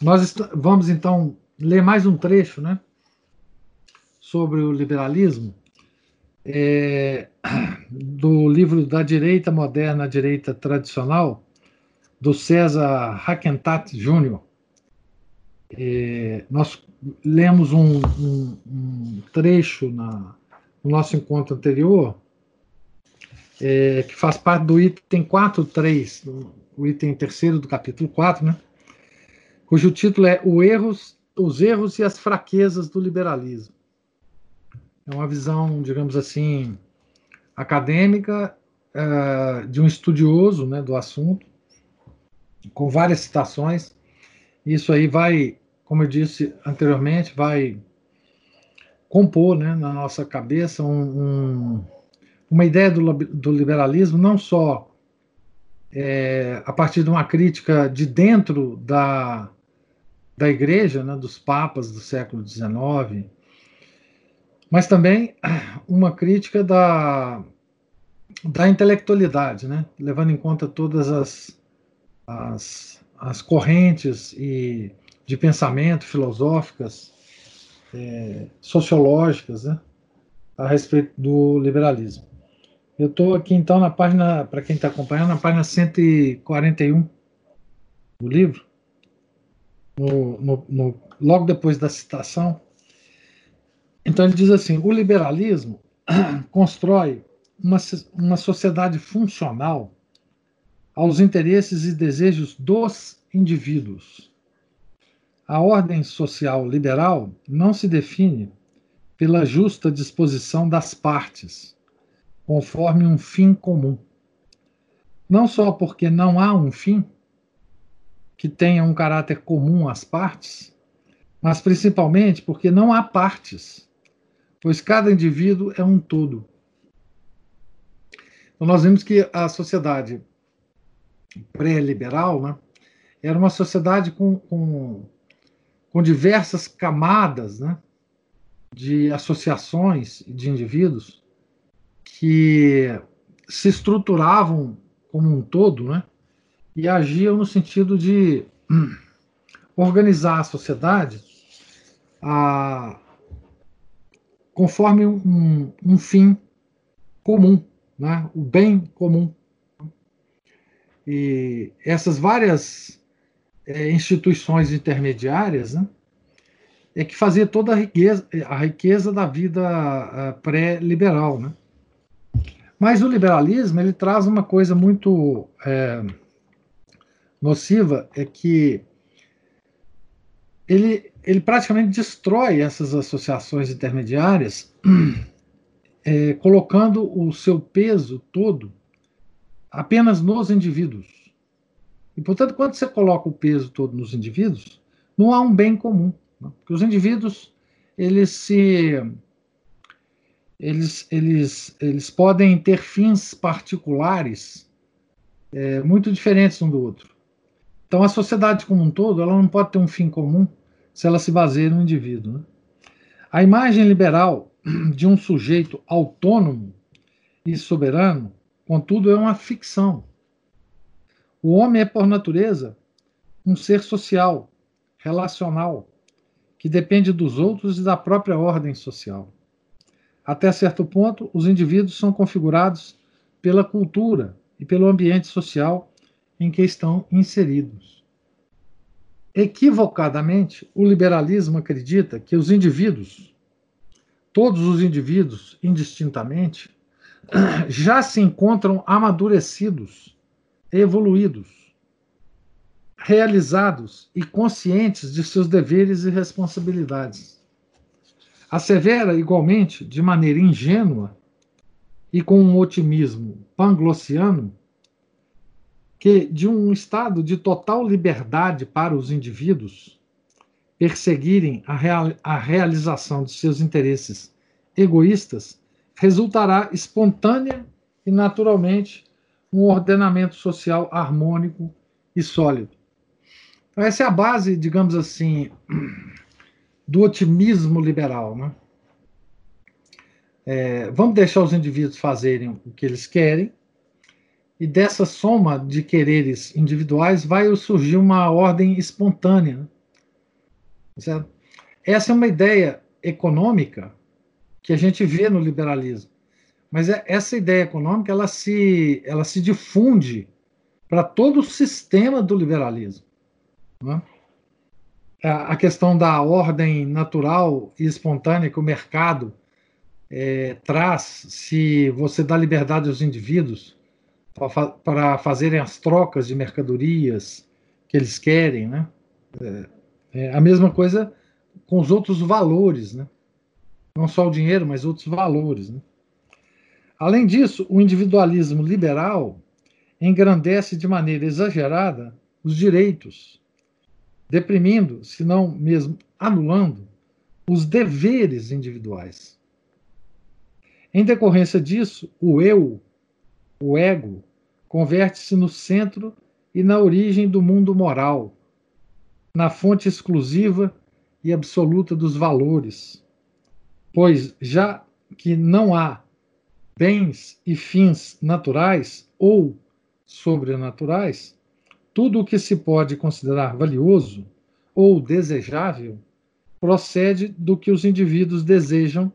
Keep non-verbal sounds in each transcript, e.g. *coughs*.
nós vamos então ler mais um trecho, né, sobre o liberalismo, é, do livro da direita moderna, direita tradicional, do César Hackentat Jr. É, nós lemos um, um, um trecho na, no nosso encontro anterior, é, que faz parte do item 4.3, o item terceiro do capítulo 4, né? Cujo título é erros, Os Erros e as Fraquezas do Liberalismo. É uma visão, digamos assim, acadêmica uh, de um estudioso né, do assunto, com várias citações. Isso aí vai, como eu disse anteriormente, vai compor né, na nossa cabeça um, um, uma ideia do, do liberalismo não só é, a partir de uma crítica de dentro da, da igreja, né, dos papas do século XIX, mas também uma crítica da, da intelectualidade, né, levando em conta todas as, as, as correntes e de pensamento filosóficas, é, sociológicas, né, a respeito do liberalismo. Eu estou aqui então na página, para quem está acompanhando, na página 141 do livro no, no, no, logo depois da citação. Então ele diz assim: o liberalismo *clears throat* constrói uma, uma sociedade funcional aos interesses e desejos dos indivíduos. A ordem social liberal não se define pela justa disposição das partes, conforme um fim comum. Não só porque não há um fim, que tenha um caráter comum às partes, mas principalmente porque não há partes, pois cada indivíduo é um todo. Então, nós vimos que a sociedade pré-liberal né, era uma sociedade com, com, com diversas camadas né, de associações de indivíduos que se estruturavam como um todo, né, e agiam no sentido de hum, organizar a sociedade a, conforme um, um, fim comum, né? o bem comum. E essas várias é, instituições intermediárias né, é que fazia toda a riqueza, a riqueza da vida pré-liberal. Né? Mas o liberalismo ele traz uma coisa muito é, nociva é que ele, ele praticamente destrói essas associações intermediárias, *clears throat* é, colocando o seu peso todo apenas nos indivíduos. E, portanto, quando você coloca o peso todo nos indivíduos, não há um bem comum. Porque os indivíduos, eles se. Eles, eles, eles podem ter fins particulares é, muito diferentes um do outro. Então, a sociedade como um todo, ela não pode ter um fim comum se ela se baseia no indivíduo. Né? A imagem liberal *clears throat* de um sujeito autônomo e soberano, contudo, é uma ficção. O homem é, por natureza, um ser social, relacional, que depende dos outros e da própria ordem social. Até certo ponto, os indivíduos são configurados pela cultura e pelo ambiente social em que estão inseridos. Equivocadamente, o liberalismo acredita que os indivíduos, todos os indivíduos, indistintamente, *clears throat* já se encontram amadurecidos, evoluídos, realizados e conscientes de seus deveres e responsabilidades. Assevera, igualmente, de maneira ingênua e com um otimismo panglossiano, que de um estado de total liberdade para os indivíduos, perseguirem a, real, a realização de seus interesses egoístas, resultará espontânea e naturalmente um ordenamento social harmônico e sólido. Então, essa é a base, digamos assim, *clears throat* do otimismo liberal. Né? É, vamos deixar os indivíduos fazerem o que eles querem, e dessa soma de quereres individuais vai surgir uma ordem espontânea. Certo? Essa é uma ideia econômica que a gente vê no liberalismo. Mas é, essa ideia econômica ela se, ela se difunde para todo o sistema do liberalismo. Né? A questão da ordem natural e espontânea que o mercado é, traz, se você dá liberdade aos indivíduos para fazerem as trocas de mercadorias que eles querem, né? É, é a mesma coisa com os outros valores, né? Não só o dinheiro, mas outros valores. Né? Além disso, o individualismo liberal engrandece de maneira exagerada os direitos, deprimindo, se não mesmo anulando, os deveres individuais. Em decorrência disso, o eu, o ego, converte-se no centro e na origem do mundo moral, na fonte exclusiva e absoluta dos valores. Pois, já que não há bens e fins naturais ou sobrenaturais, tudo o que se pode considerar valioso ou desejável procede do que os indivíduos desejam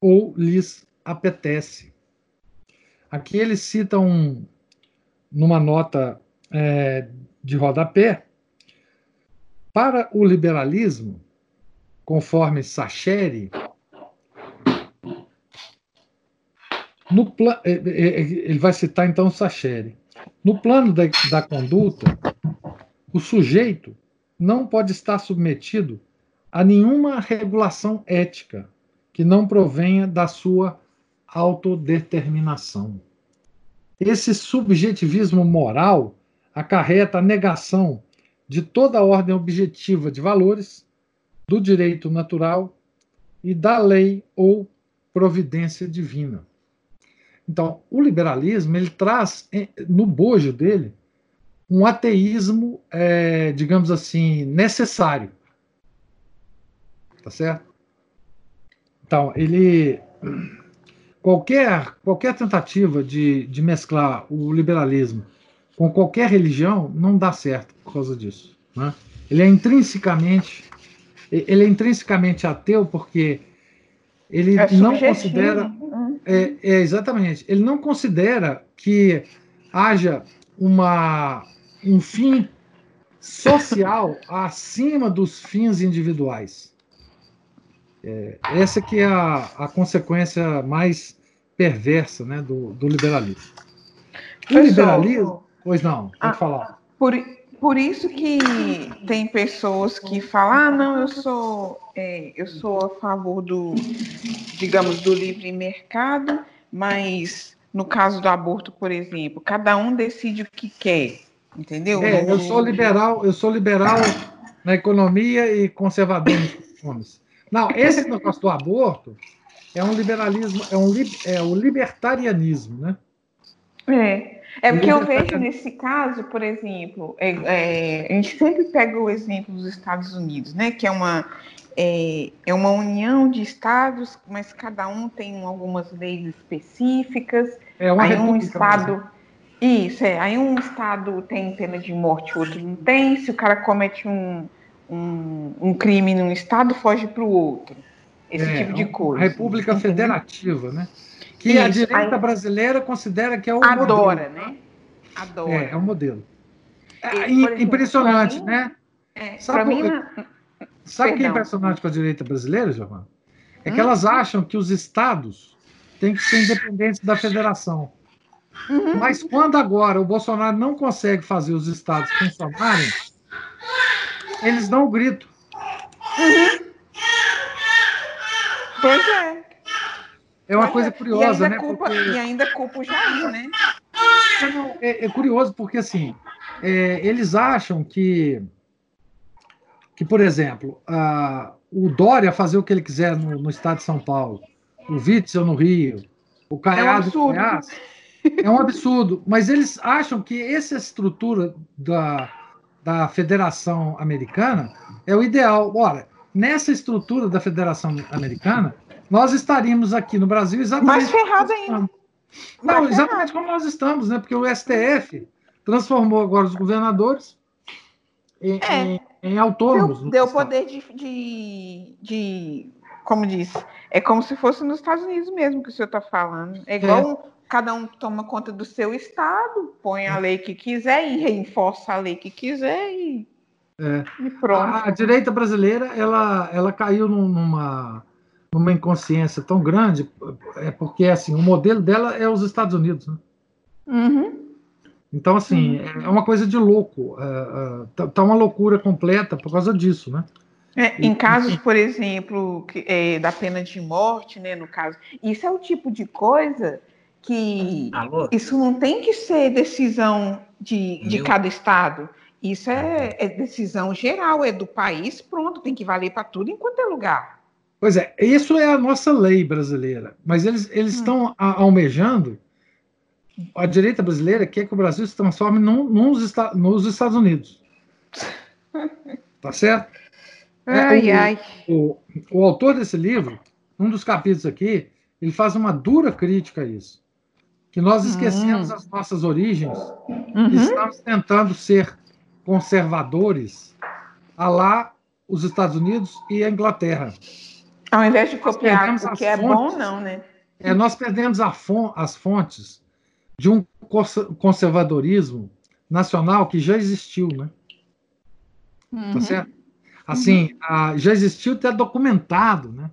ou lhes apetece. Aqui ele cita um, numa nota é, de rodapé, para o liberalismo, conforme Sacheri, no é, é, é, ele vai citar então Sacheri. No plano da, da conduta, o sujeito não pode estar submetido a nenhuma regulação ética que não provenha da sua autodeterminação. Esse subjetivismo moral acarreta a negação de toda a ordem objetiva de valores, do direito natural e da lei ou providência divina. Então, o liberalismo ele traz no bojo dele um ateísmo, é, digamos assim, necessário. Tá certo? Então, ele qualquer, qualquer tentativa de, de mesclar o liberalismo com qualquer religião não dá certo por causa disso. Né? Ele é intrinsecamente ele é intrinsecamente ateu porque ele é não considera né? é, é, exatamente ele não considera que haja uma um fim social acima dos fins individuais é, essa que é a, a consequência mais perversa né, do, do liberalismo. O Pessoal, liberalismo. Pois não, pode ah, falar. Por, por isso que tem pessoas que falam, ah, não, eu sou, é, eu sou a favor do, digamos, do livre mercado, mas no caso do aborto, por exemplo, cada um decide o que quer, entendeu? É, eu sou liberal, eu sou liberal na economia e conservador nos costumes. Não, esse negócio do aborto é um liberalismo, é, um, é o libertarianismo, né? É. É porque eu vejo nesse caso, por exemplo, é, é, a gente sempre pega o exemplo dos Estados Unidos, né? Que é uma, é, é uma união de estados, mas cada um tem algumas leis específicas. É uma aí um estado. Mesmo. Isso, é. Aí um estado tem pena de morte, o outro não tem. Se o cara comete um, um, um crime num estado foge para o outro. Esse é, tipo de coisa. República entendeu? Federativa, né? Que Isso, a direita brasileira considera que é o adora, modelo. né? Adora. É, é o modelo. É, exemplo, impressionante, mim, né? É, sabe mim, sabe o que é impressionante com a direita brasileira, Giovanna? É que hum? elas acham que os estados têm que ser independentes da federação. Uhum. Mas quando agora o Bolsonaro não consegue fazer os estados funcionarem, eles dão o grito. Uhum. Pois é. É uma coisa curiosa, né? Culpa, porque... E ainda culpa o Jair, né? É, é curioso porque, assim, é, eles acham que, que, por exemplo, o Dória fazer o que ele quiser no, no estado de São Paulo, o Witzel no Rio, o Caiado é um Goiás, é um absurdo. Mas eles acham que essa estrutura da, da Federação Americana é o ideal. Ora, nessa estrutura da Federação Americana, nós estaríamos aqui no Brasil exatamente. Mais ferrado ainda. Não, exatamente como nós estamos, né? Porque o STF transformou agora os governadores em, é. em, em autônomos. Deu, deu poder de, de, de, como diz, é como se fosse nos Estados Unidos mesmo que o senhor está falando. É igual é. Cada um toma conta do seu estado, põe a lei que quiser e reforça a lei que quiser e, é. e pronto. A, a, direita brasileira ela, ela caiu numa numa inconsciência tão grande, é porque assim o modelo dela é os Estados Unidos, né? Uhum. Então, assim, uhum. é uma coisa de louco. É, é, tá, tá uma loucura completa por causa disso, né? É, em casos, por exemplo, que, é, da pena de morte, né, no caso, isso é o tipo de coisa que Alô? isso não tem que ser decisão de, de cada estado. Isso é, é, decisão geral, é do país, pronto, tem que valer para tudo enquanto é lugar. Pois é, isso é a nossa lei brasileira, mas eles, eles hum. estão almejando a direita brasileira quer que o Brasil se transforme num, nos, nos Estados Unidos. *laughs* Tá certo? É, ai, é, o, ai. O, o, autor desse livro, um dos capítulos aqui, ele faz uma dura crítica a isso. Que nós esquecemos hum. as nossas origens uhum. e estamos tentando ser conservadores a lá os Estados Unidos e a Inglaterra. Ao invés de copiar o que é fontes, bom, não, né? É, nós perdemos fon as fontes de um conservadorismo nacional que já existiu, né? Tá uhum. Tá certo? Assim, uhum. já existiu até documentado, né?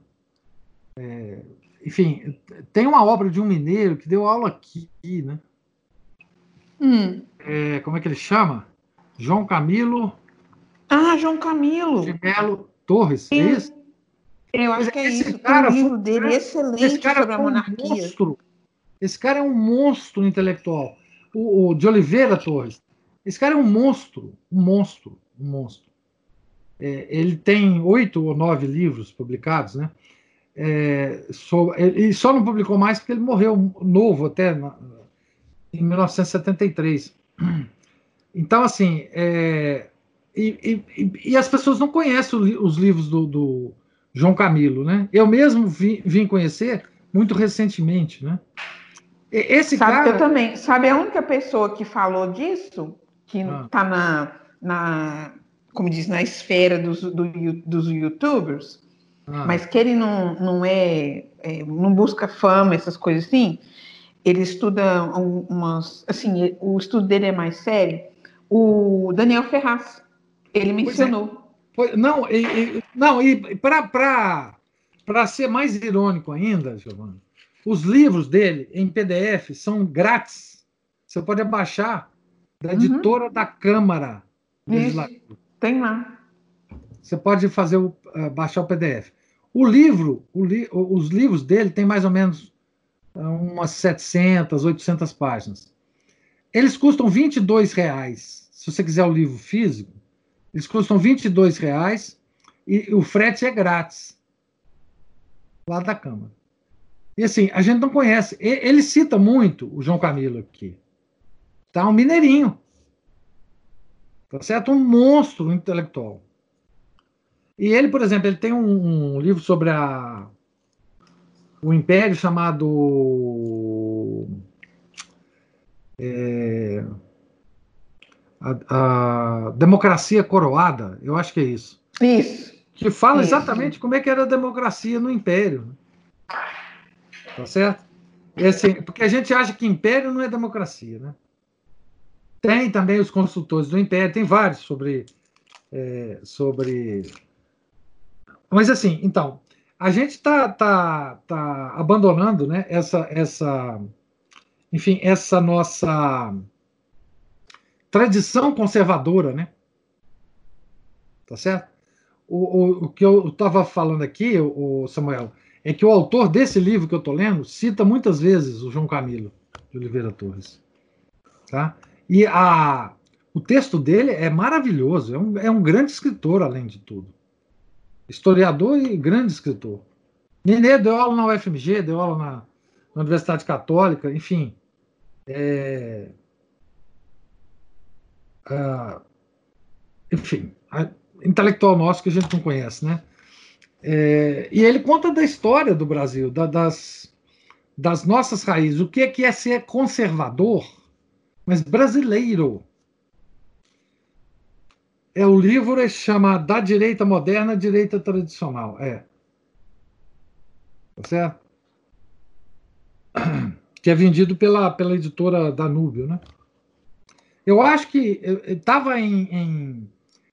É, enfim, tem uma obra de um mineiro que deu aula aqui, né? Hum. É, como é que ele chama? João Camilo. Ah, João Camilo. De Melo Torres, é isso? Eu acho que é isso. Cara, o livro dele é excelente esse cara sobre a monarquia. Um monstro esse cara é um monstro intelectual. O, o, de Oliveira Torres. Esse cara é um monstro, um monstro, um monstro. É, ele tem oito ou nove livros publicados, né? É, so, ele só não publicou mais porque ele morreu novo até na, em 1973. Então, assim, é, e, e, e, as pessoas não conhecem os livros do, do João Camilo, né? Eu mesmo vim, vim conhecer muito recentemente, né? Esse Sabe cara... eu também. Sabe a única pessoa que falou disso, que está ah. na, na, como diz, na esfera dos, do, dos youtubers, ah. mas que ele não, não é, é, não busca fama, essas coisas assim, ele estuda umas, assim, o estudo dele é mais sério. O Daniel Ferraz, ele mencionou. Pois é. não, e, e, não, e para ser mais irônico ainda, Giovanni, os livros dele em PDF são grátis. Você pode baixar da uhum. editora uhum. da Câmara Legislativa. Tem lá. Você pode fazer o, uh, baixar o PDF. O livro, o li, os livros dele tem mais ou menos uh, umas 700, 800 páginas. Eles custam 22 reais. Se você quiser o livro físico, eles custam 22 reais e o frete é grátis lá da Câmara. E assim, a gente não conhece. Ele cita muito o João Camilo aqui. Tá? Um mineirinho. Tá certo? Um monstro intelectual. E ele, por exemplo, ele tem um, um livro sobre a, o Império chamado é, a, a, Democracia Coroada, eu acho que é isso. Isso. Que fala isso. exatamente como é que era a democracia no Império. Tá certo? Assim, porque a gente acha que império não é democracia, né? Tem também os consultores do império, tem vários sobre. É, sobre. Mas assim, então, a gente está tá, tá abandonando né, essa, essa, enfim, essa nossa tradição conservadora, né? Tá certo? O, o, o que eu estava falando aqui, o Samuel, é que o autor desse livro que eu estou lendo cita muitas vezes o João Camilo de Oliveira Torres. Tá? E a, O texto dele é maravilhoso, é um, é um grande escritor, além de tudo. Historiador e grande escritor. Nenê deu aula na UFMG, deu aula na, na Universidade Católica, enfim. É, uh, enfim, intelectual nosso que a gente não conhece, né? É, e ele conta da história do Brasil, da, das, das nossas raízes, o que é, que é ser conservador, mas brasileiro. É o livro é chama Da Direita Moderna à Direita Tradicional. É. Tá certo? *clears throat* Que é vendido pela, pela editora Danúbio, né? Eu acho que estava em, em,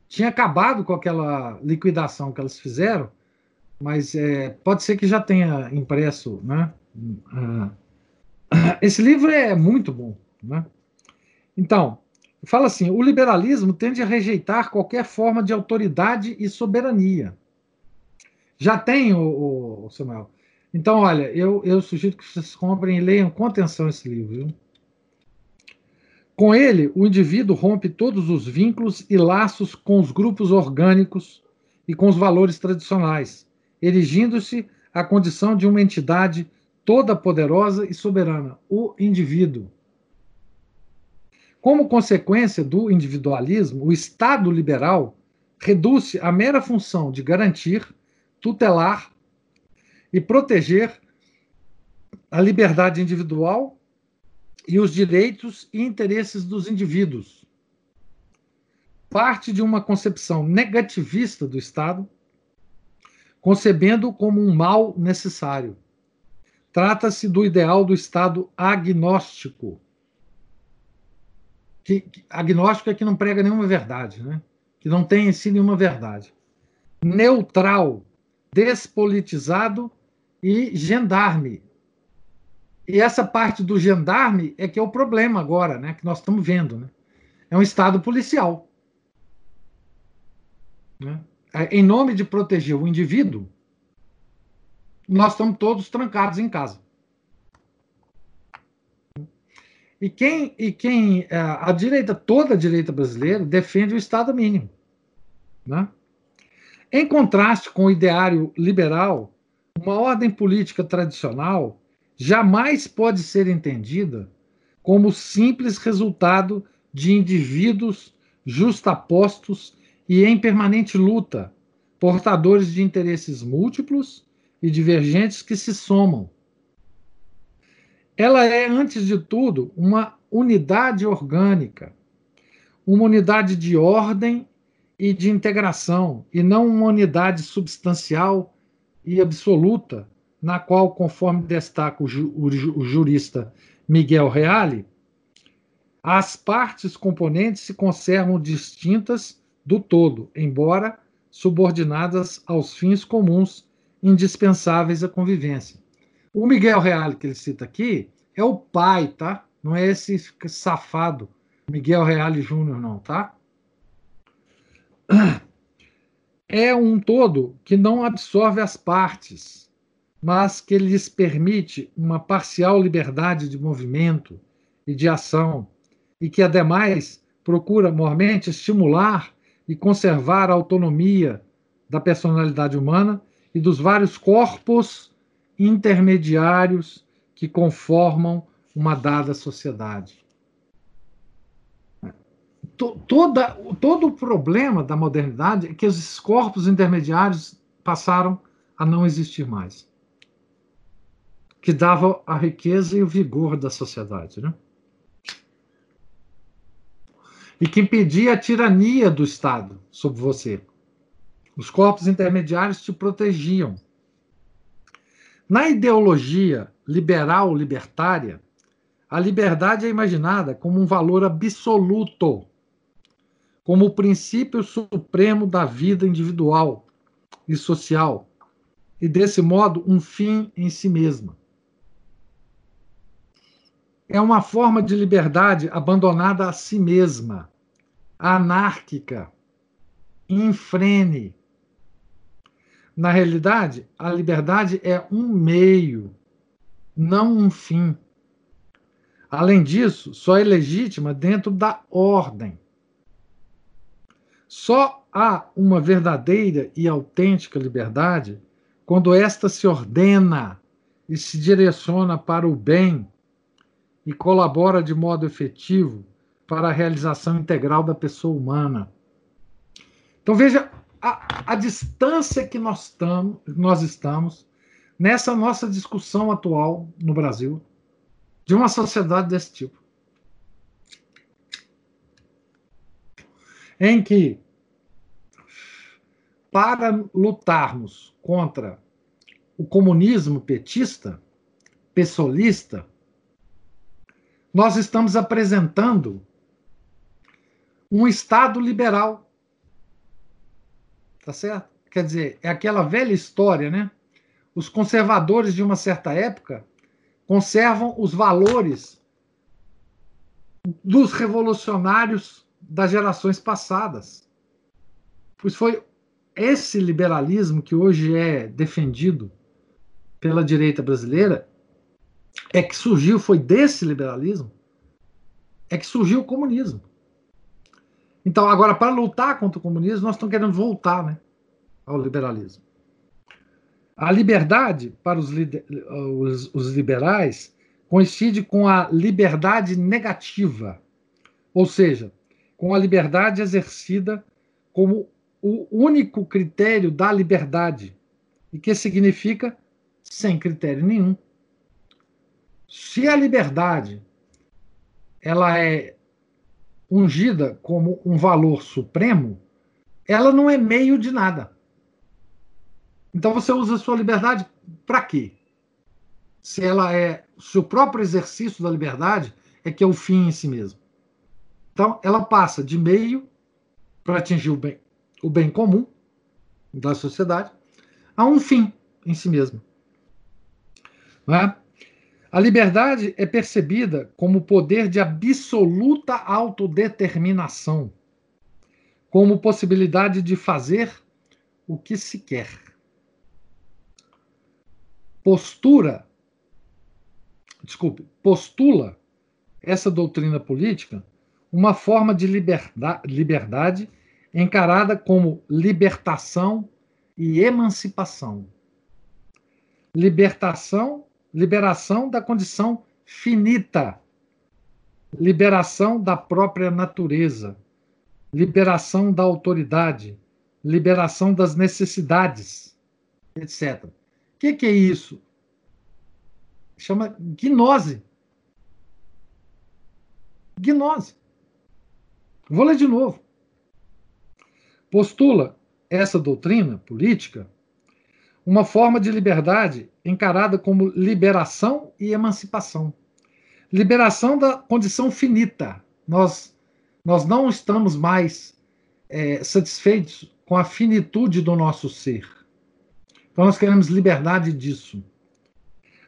Tinha acabado com aquela liquidação que elas fizeram, mas é, pode ser que já tenha impresso, né? Ah, *clears throat* esse livro é muito bom, né? Então, fala assim: o liberalismo tende a rejeitar qualquer forma de autoridade e soberania. Já tem o, o Samuel. Então, olha, eu, eu sugiro que vocês comprem e leiam com atenção esse livro. Viu? Com ele, o indivíduo rompe todos os vínculos e laços com os grupos orgânicos e com os valores tradicionais, erigindo-se à condição de uma entidade toda poderosa e soberana, o indivíduo. Como consequência do individualismo, o Estado liberal reduz-se à mera função de garantir, tutelar e proteger a liberdade individual e os direitos e interesses dos indivíduos. Parte de uma concepção negativista do Estado, concebendo como um mal necessário. Trata-se do ideal do Estado agnóstico. Que, que, agnóstico é que não prega nenhuma verdade, né? que não tem em si nenhuma verdade. Neutral, despolitizado e gendarme, e essa parte do gendarme é que é o problema agora, né? Que nós estamos vendo, né? É um estado policial. Né? É, em nome de proteger o indivíduo, nós estamos todos trancados em casa. E quem, e quem é, a direita, toda a direita brasileira, defende o Estado mínimo. Né? Em contraste com o ideário liberal, uma ordem política tradicional jamais pode ser entendida como simples resultado de indivíduos justapostos e em permanente luta, portadores de interesses múltiplos e divergentes que se somam. Ela é, antes de tudo, uma unidade orgânica, uma unidade de ordem e de integração, e não uma unidade substancial e absoluta na qual, conforme destaca o, ju, o, jurista Miguel Reale, as partes componentes se conservam distintas do todo, embora subordinadas aos fins comuns indispensáveis à convivência. O Miguel Reale que ele cita aqui é o pai, tá? Não é esse safado Miguel Reale Júnior, não, tá? É um todo que não absorve as partes, mas que lhes permite uma parcial liberdade de movimento e de ação, e que, ademais, procura mormente estimular e conservar a autonomia da personalidade humana e dos vários corpos intermediários que conformam uma dada sociedade. Toda, todo o problema da modernidade é que esses corpos intermediários passaram a não existir mais que dava a riqueza e o vigor da sociedade. Né? E que impedia a tirania do Estado sobre você. Os corpos intermediários te protegiam. Na ideologia liberal libertária, a liberdade é imaginada como um valor absoluto, como o princípio supremo da vida individual e social, e desse modo um fim em si mesma é uma forma de liberdade abandonada a si mesma, anárquica, infrene. Na realidade, a liberdade é um meio, não um fim. Além disso, só é legítima dentro da ordem, Só há uma verdadeira e autêntica liberdade quando esta se ordena e se direciona para o bem e colabora de modo efetivo para a realização integral da pessoa humana. Então veja a, a distância que nós, tam, nós estamos nessa nossa discussão atual no Brasil de uma sociedade desse tipo. Em que, para lutarmos contra o comunismo petista, pessoalista, nós estamos apresentando um Estado liberal. Tá certo? Quer dizer, é aquela velha história, né? Os conservadores de uma certa época conservam os valores dos revolucionários das gerações passadas. Pois foi esse liberalismo que hoje é defendido pela direita brasileira é que surgiu, foi desse liberalismo, é que surgiu o comunismo. Então, agora, para lutar contra o comunismo, nós estamos querendo voltar né, ao liberalismo. A liberdade, para os, os, os liberais, coincide com a liberdade negativa, ou seja, com a liberdade exercida como o único critério da liberdade, e que significa sem critério nenhum. Se a liberdade ela é ungida como um valor supremo, ela não é meio de nada. Então você usa a sua liberdade para quê? Se ela é, se o próprio exercício da liberdade é que é o fim em si mesmo. Então ela passa de meio para atingir o bem, o bem comum da sociedade a um fim em si mesmo. É? A liberdade é percebida como poder de absoluta autodeterminação, como possibilidade de fazer o que se quer. Postura, desculpe, postula essa doutrina política uma forma de liberdade encarada como libertação e emancipação. Libertação liberação da condição finita, liberação da própria natureza, liberação da autoridade, liberação das necessidades, etc. O que, que é isso? Chama gnose. Gnose. Vou ler de novo. Postula essa doutrina política uma forma de liberdade encarada como liberação e emancipação. Liberação da condição finita. Nós, nós não estamos mais é, satisfeitos com a finitude do nosso ser. Então nós queremos liberdade disso.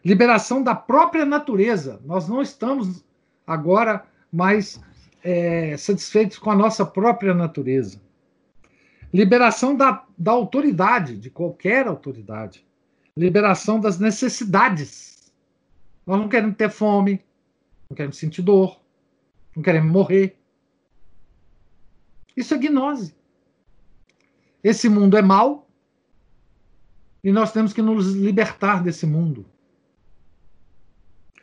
Liberação da própria natureza. Nós não estamos agora mais é, satisfeitos com a nossa própria natureza. Liberação da, da autoridade, de qualquer autoridade. Liberação das necessidades. Nós não queremos ter fome, não queremos sentir dor, não queremos morrer. Isso é gnose. Esse mundo é mau e nós temos que nos libertar desse mundo.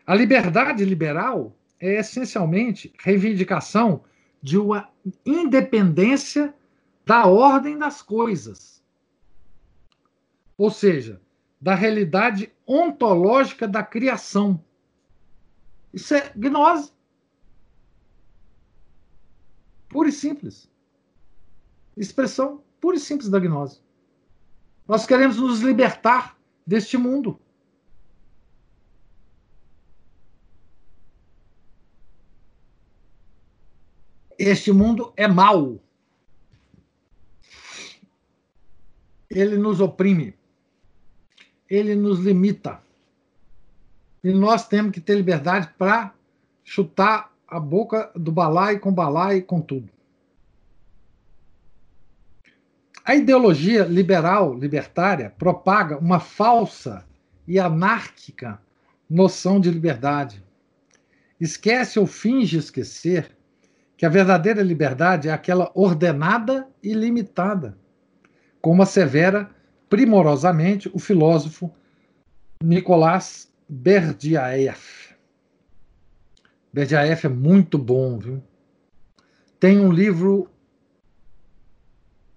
A liberdade liberal é essencialmente reivindicação de uma independência da ordem das coisas. Ou seja, da realidade ontológica da criação. Isso é gnose. Pura e simples. Expressão pura e simples da gnose. Nós queremos nos libertar deste mundo. Este mundo é mau. ele nos oprime, ele nos limita. E nós temos que ter liberdade para chutar a boca do balai com balai com tudo. A ideologia liberal, libertária, propaga uma falsa e anárquica noção de liberdade. Esquece ou finge esquecer que a verdadeira liberdade é aquela ordenada e limitada, como assevera primorosamente o filósofo Nicolas Berdyaev. Berdyaev é muito bom, viu? Tem um livro,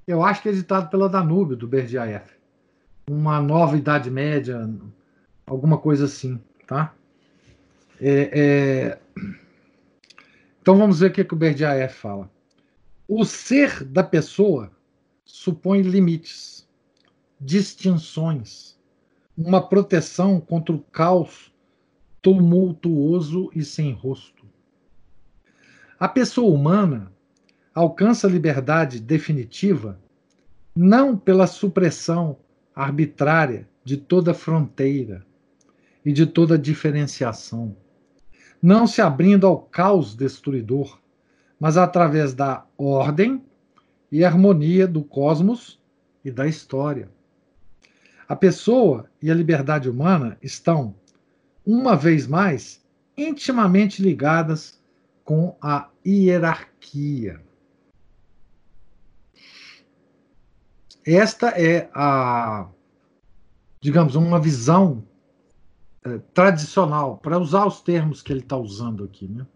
eu acho que é editado pela Danúbio, do Berdyaev. Uma nova Idade Média, alguma coisa assim, tá? É, é... Então vamos ver o que, que o Berdyaev fala. O ser da pessoa supõe limites, distinções, uma proteção contra o caos tumultuoso e sem rosto. A pessoa humana alcança liberdade definitiva não pela supressão arbitrária de toda fronteira e de toda diferenciação, não se abrindo ao caos destruidor, mas através da ordem e harmonia do cosmos e da história. A pessoa e a liberdade humana estão, uma vez mais, intimamente ligadas com a hierarquia. Esta é a, digamos, uma visão é, tradicional, para usar os termos que ele está usando aqui. Né?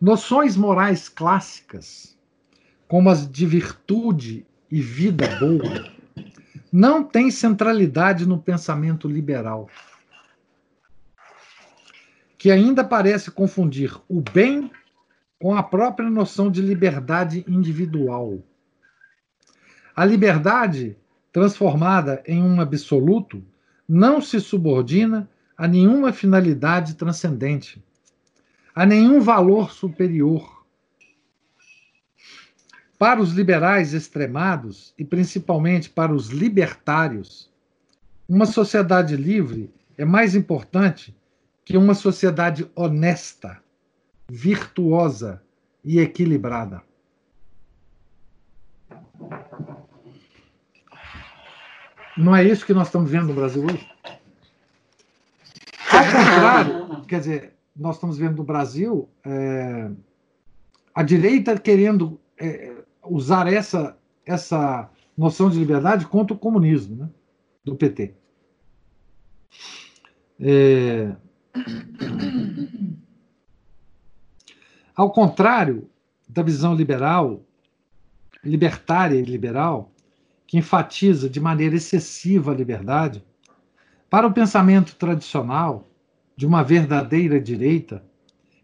Noções morais clássicas, como as de virtude e vida boa, não têm centralidade no pensamento liberal, que ainda parece confundir o bem com a própria noção de liberdade individual. A liberdade, transformada em um absoluto, não se subordina a nenhuma finalidade transcendente, a nenhum valor superior. Para os liberais extremados, e principalmente para os libertários, uma sociedade livre é mais importante que uma sociedade honesta, virtuosa e equilibrada. Não é isso que nós estamos vendo no Brasil hoje? Ao contrário, quer dizer, nós estamos vendo no Brasil é, a direita querendo é, usar essa, essa noção de liberdade contra o comunismo né, do PT. É, ao contrário da visão liberal, libertária e liberal, que enfatiza de maneira excessiva a liberdade, para o pensamento tradicional de uma verdadeira direita,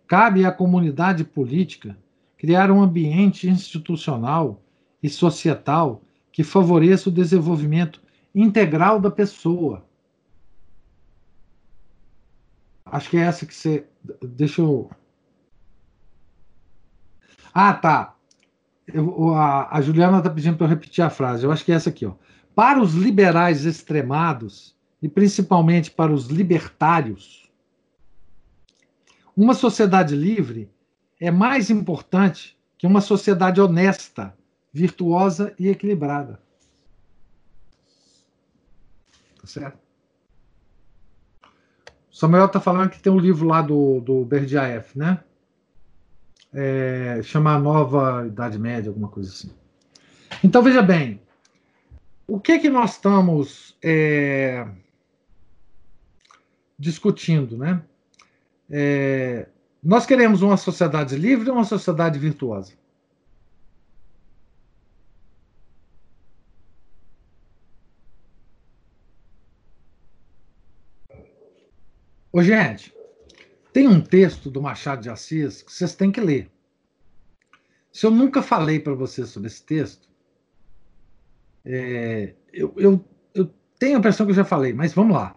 cabe à comunidade política criar um ambiente institucional e societal que favoreça o desenvolvimento integral da pessoa. Acho que é essa que você. Deixa eu. Ah, tá. Eu, a, a Juliana está pedindo para eu repetir a frase. Eu acho que é essa aqui. Ó. Para os liberais extremados, e principalmente para os libertários, uma sociedade livre é mais importante que uma sociedade honesta, virtuosa e equilibrada. Tá certo? Samuel está falando que tem um livro lá do, do Berdyaev, né? é, chama Nova Idade Média, alguma coisa assim. Então, veja bem, o que que nós estamos é, discutindo, né? É, nós queremos uma sociedade livre ou uma sociedade virtuosa? Ô, gente, tem um texto do Machado de Assis que vocês têm que ler. Se eu nunca falei para vocês sobre esse texto, é, eu, eu, eu tenho a impressão que eu já falei, mas vamos lá.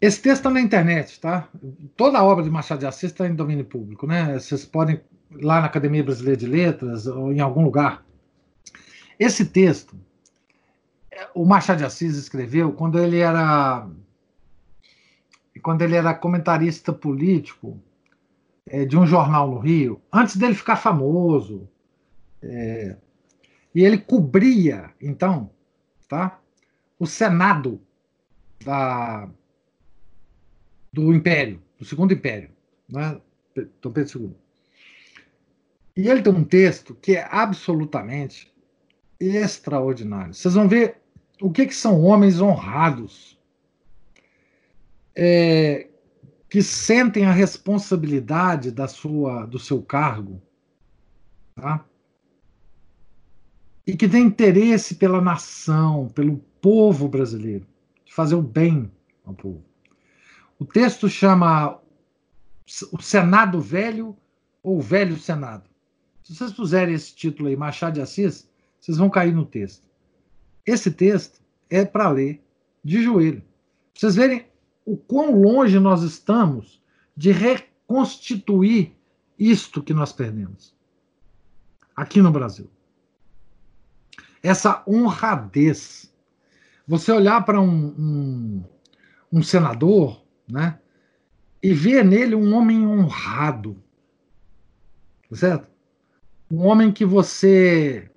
Esse texto está na internet, tá? Toda a obra de Machado de Assis está em domínio público, né? Vocês podem lá na Academia Brasileira de Letras ou em algum lugar. Esse texto, o Machado de Assis escreveu quando ele era quando ele era comentarista político é, de um jornal no Rio, antes dele ficar famoso. É, e ele cobria, então, tá, o Senado da, do Império, do Segundo Império, né, Dom Pedro II. E ele tem um texto que é absolutamente extraordinário. Vocês vão ver o que, que são homens honrados, é, que sentem a responsabilidade da sua, do seu cargo, tá? e que têm interesse pela nação, pelo povo brasileiro, de fazer o bem ao povo. O texto chama o Senado Velho ou o Velho Senado. Se vocês puserem esse título aí, Machado de Assis, vocês vão cair no texto. Esse texto é para ler de joelho. Pra vocês verem o quão longe nós estamos de reconstituir isto que nós perdemos aqui no Brasil. Essa honradez. Você olhar para um, um, um senador, né? e ver nele um homem honrado, certo? Um homem que você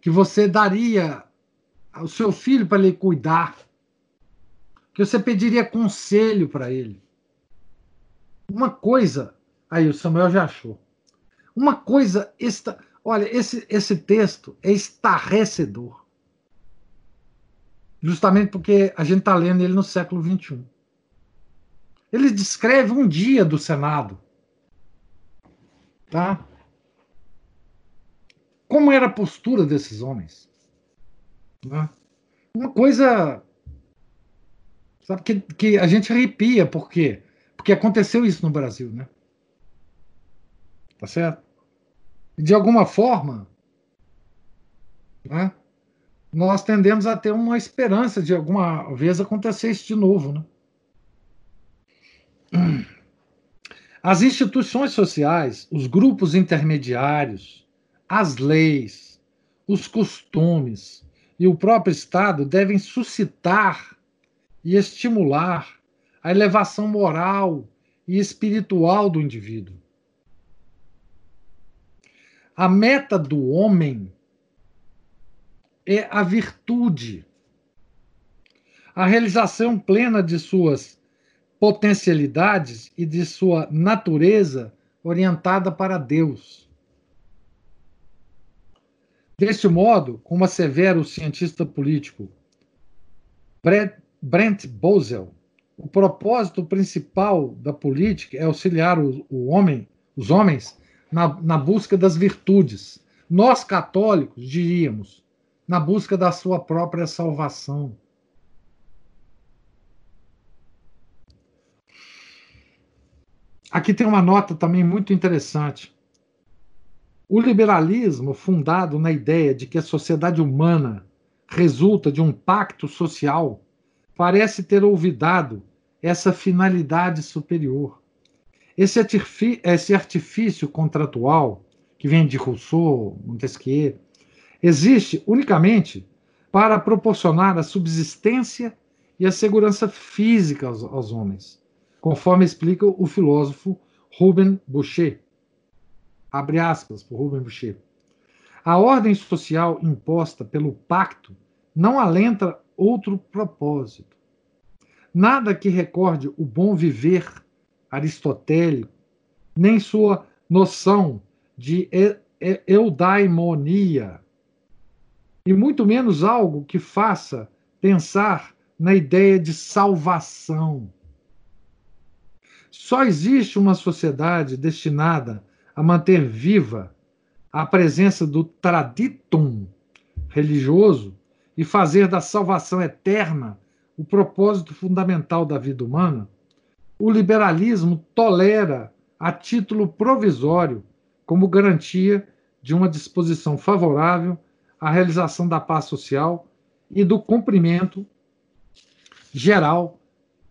que você daria ao seu filho para ele cuidar, que você pediria conselho para ele. Uma coisa, aí o Samuel já achou. Uma coisa, esta, olha, esse, esse texto é estarrecedor. Justamente porque a gente está lendo ele no século XXI. Ele descreve um dia do Senado. Tá? Como era a postura desses homens? Né? Uma coisa sabe, que, que a gente arrepia, por quê? Porque aconteceu isso no Brasil, né? Tá certo? De alguma forma, né, nós tendemos a ter uma esperança de alguma vez acontecer isso de novo, né? As instituições sociais, os grupos intermediários, as leis, os costumes e o próprio Estado devem suscitar e estimular a elevação moral e espiritual do indivíduo. A meta do homem é a virtude, a realização plena de suas potencialidades e de sua natureza orientada para Deus. Deste modo, como assevera o cientista político Brent Bozell, o propósito principal da política é auxiliar o, o homem, os homens na, na busca das virtudes. Nós, católicos, diríamos, na busca da sua própria salvação. Aqui tem uma nota também muito interessante. O liberalismo, fundado na ideia de que a sociedade humana resulta de um pacto social, parece ter olvidado essa finalidade superior. Esse artifício, esse artifício contratual, que vem de Rousseau, Montesquieu, existe unicamente para proporcionar a subsistência e a segurança física aos, aos homens conforme explica o filósofo Ruben Boucher. Abre aspas Ruben Boucher. A ordem social imposta pelo pacto não alenta outro propósito. Nada que recorde o bom viver aristotélico, nem sua noção de eudaimonia, e muito menos algo que faça pensar na ideia de salvação só existe uma sociedade destinada a manter viva a presença do traditum religioso e fazer da salvação eterna o propósito fundamental da vida humana, o liberalismo tolera a título provisório como garantia de uma disposição favorável à realização da paz social e do cumprimento geral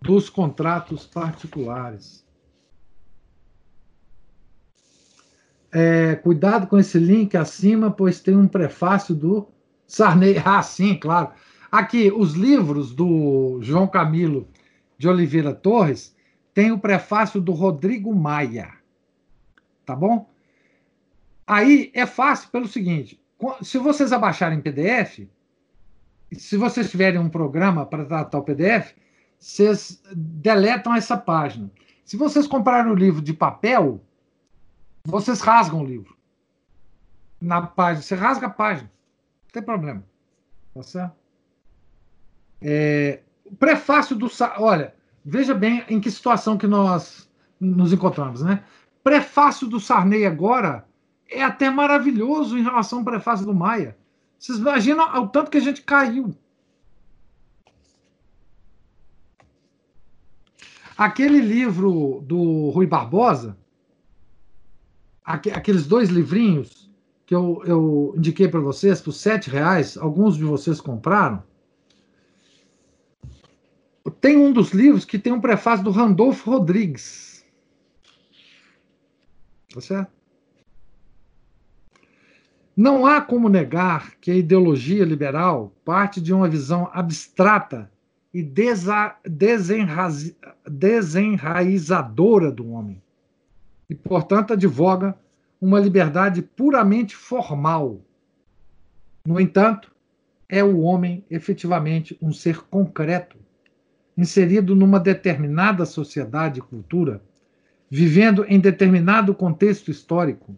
dos contratos particulares. É, cuidado com esse link acima, pois tem um prefácio do Sarney. *laughs* Ah, sim, claro. Aqui, os livros do João Camilo de Oliveira Torres tem o prefácio do Rodrigo Maia. Tá bom? Aí é fácil pelo seguinte: se vocês abaixarem PDF, se vocês tiverem um programa para tratar o PDF, vocês deletam essa página. Se vocês comprarem o livro de papel, vocês rasgam o livro. na página. Você rasga a página. Não tem problema. Tá certo? É, prefácio do. Olha, veja bem em que situação que nós nos encontramos, né? Prefácio do Sarney agora é até maravilhoso em relação ao prefácio do Maia. Vocês imaginam o tanto que a gente caiu. Aquele livro do Rui Barbosa, aqueles dois livrinhos que eu, eu indiquei para vocês por sete reais, alguns de vocês compraram. Tem um dos livros que tem um prefácio do Randolfo Rodrigues. Tá certo? Não há como negar que a ideologia liberal parte de uma visão abstrata e desenraizadora do homem, e, portanto, advoga uma liberdade puramente formal. No entanto, é o homem efetivamente um ser concreto, inserido numa determinada sociedade e cultura, vivendo em determinado contexto histórico,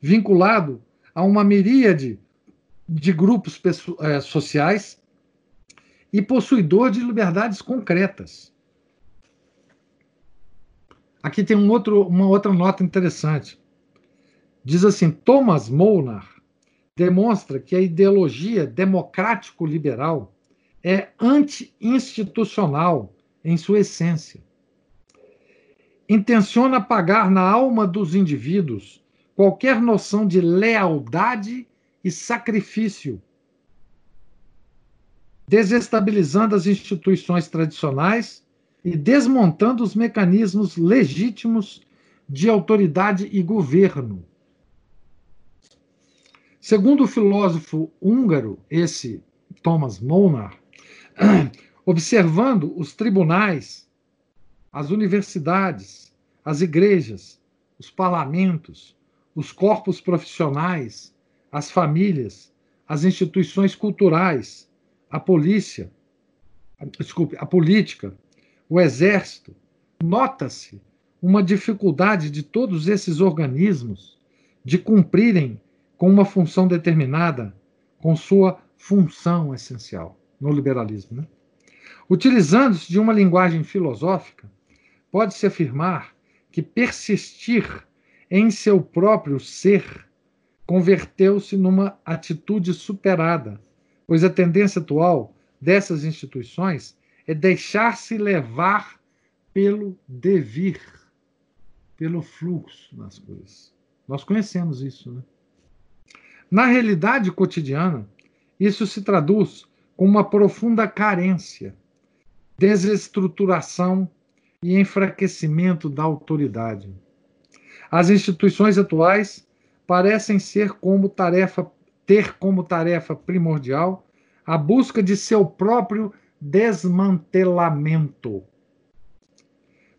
vinculado a uma miríade de grupos eh, sociais e possuidor de liberdades concretas. Aqui tem um outro, uma outra nota interessante. Diz assim: Thomas Molnar demonstra que a ideologia democrático-liberal é anti-institucional em sua essência. Intenciona apagar na alma dos indivíduos qualquer noção de lealdade e sacrifício desestabilizando as instituições tradicionais e desmontando os mecanismos legítimos de autoridade e governo. Segundo o filósofo húngaro, esse Thomas Molnar, *clears throat* observando os tribunais, as universidades, as igrejas, os parlamentos, os corpos profissionais, as famílias, as instituições culturais, a polícia, desculpe, a política, o exército, nota-se uma dificuldade de todos esses organismos de cumprirem com uma função determinada, com sua função essencial no liberalismo. Né? Utilizando-se de uma linguagem filosófica, pode-se afirmar que persistir em seu próprio ser converteu-se numa atitude superada, pois a tendência atual dessas instituições é deixar-se levar pelo devir, pelo fluxo das coisas. Nós conhecemos isso, né? Na realidade cotidiana, isso se traduz com uma profunda carência, desestruturação e enfraquecimento da autoridade. As instituições atuais parecem ser como tarefa ter como tarefa primordial a busca de seu próprio desmantelamento.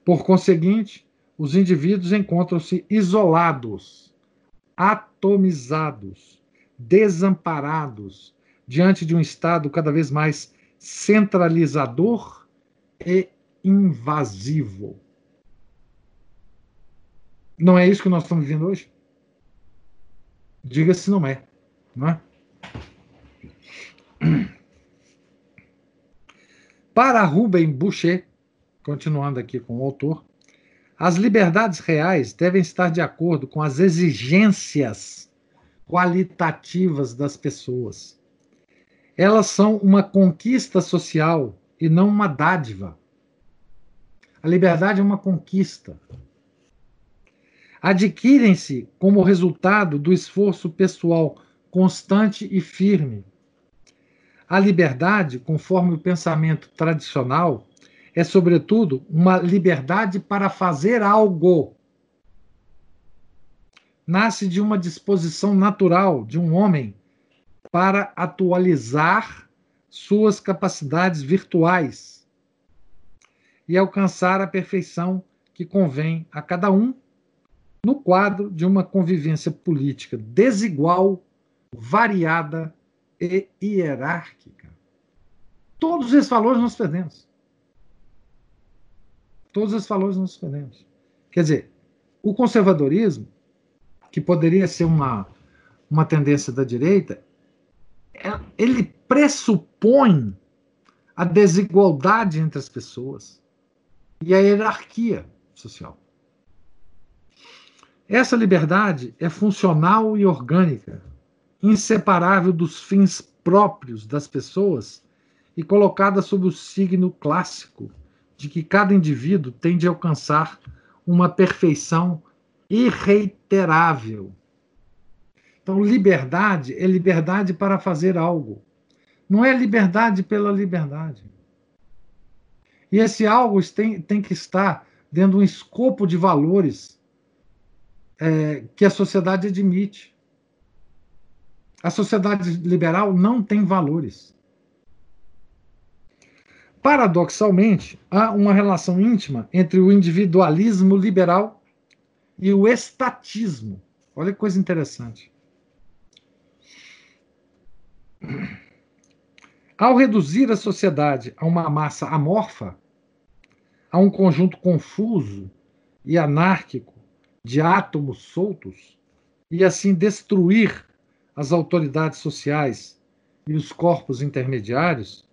Por conseguinte, os indivíduos encontram-se isolados, atomizados, desamparados diante de um Estado cada vez mais centralizador e invasivo. Não é isso que nós estamos vivendo hoje? Diga se não é. Né? *clears throat* Para Ruben Boucher, continuando aqui com o autor, as liberdades reais devem estar de acordo com as exigências qualitativas das pessoas. Elas são uma conquista social e não uma dádiva. A liberdade é uma conquista. Adquirem-se como resultado do esforço pessoal constante e firme. A liberdade, conforme o pensamento tradicional, é, sobretudo, uma liberdade para fazer algo. Nasce de uma disposição natural de um homem para atualizar suas capacidades virtuais e alcançar a perfeição que convém a cada um no quadro de uma convivência política desigual variada e hierárquica. Todos esses valores nós perdemos. Todos esses valores nós perdemos. Quer dizer, o conservadorismo, que poderia ser uma, uma tendência da direita, é, ele pressupõe a desigualdade entre as pessoas e a hierarquia social. Essa liberdade é funcional e orgânica, inseparável dos fins próprios das pessoas e colocada sob o signo clássico de que cada indivíduo tem de alcançar uma perfeição irreiterável. Então, liberdade é liberdade para fazer algo. Não é liberdade pela liberdade. E esse algo tem, tem que estar dentro de um escopo de valores é, que a sociedade admite. A sociedade liberal não tem valores. Paradoxalmente, há uma relação íntima entre o individualismo liberal e o estatismo. Olha que coisa interessante. Ao reduzir a sociedade a uma massa amorfa, a um conjunto confuso e anárquico de átomos soltos, e assim destruir as autoridades sociais e os corpos intermediários,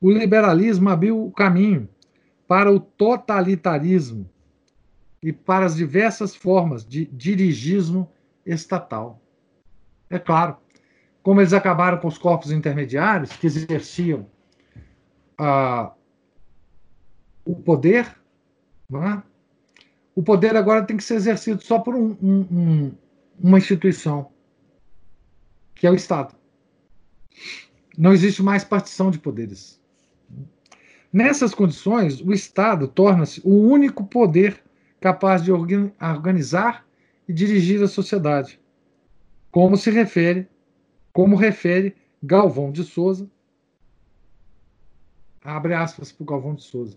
o liberalismo abriu o caminho para o totalitarismo e para as diversas formas de dirigismo estatal. É claro, como eles acabaram com os corpos intermediários que exerciam ah, o poder, é? o poder agora tem que ser exercido só por um, um, um, uma instituição, que é o Estado. Não existe mais partição de poderes. Nessas condições, o Estado torna-se o único poder capaz de organizar e dirigir a sociedade, como se refere como refere Galvão de Souza, abre aspas para o Galvão de Souza.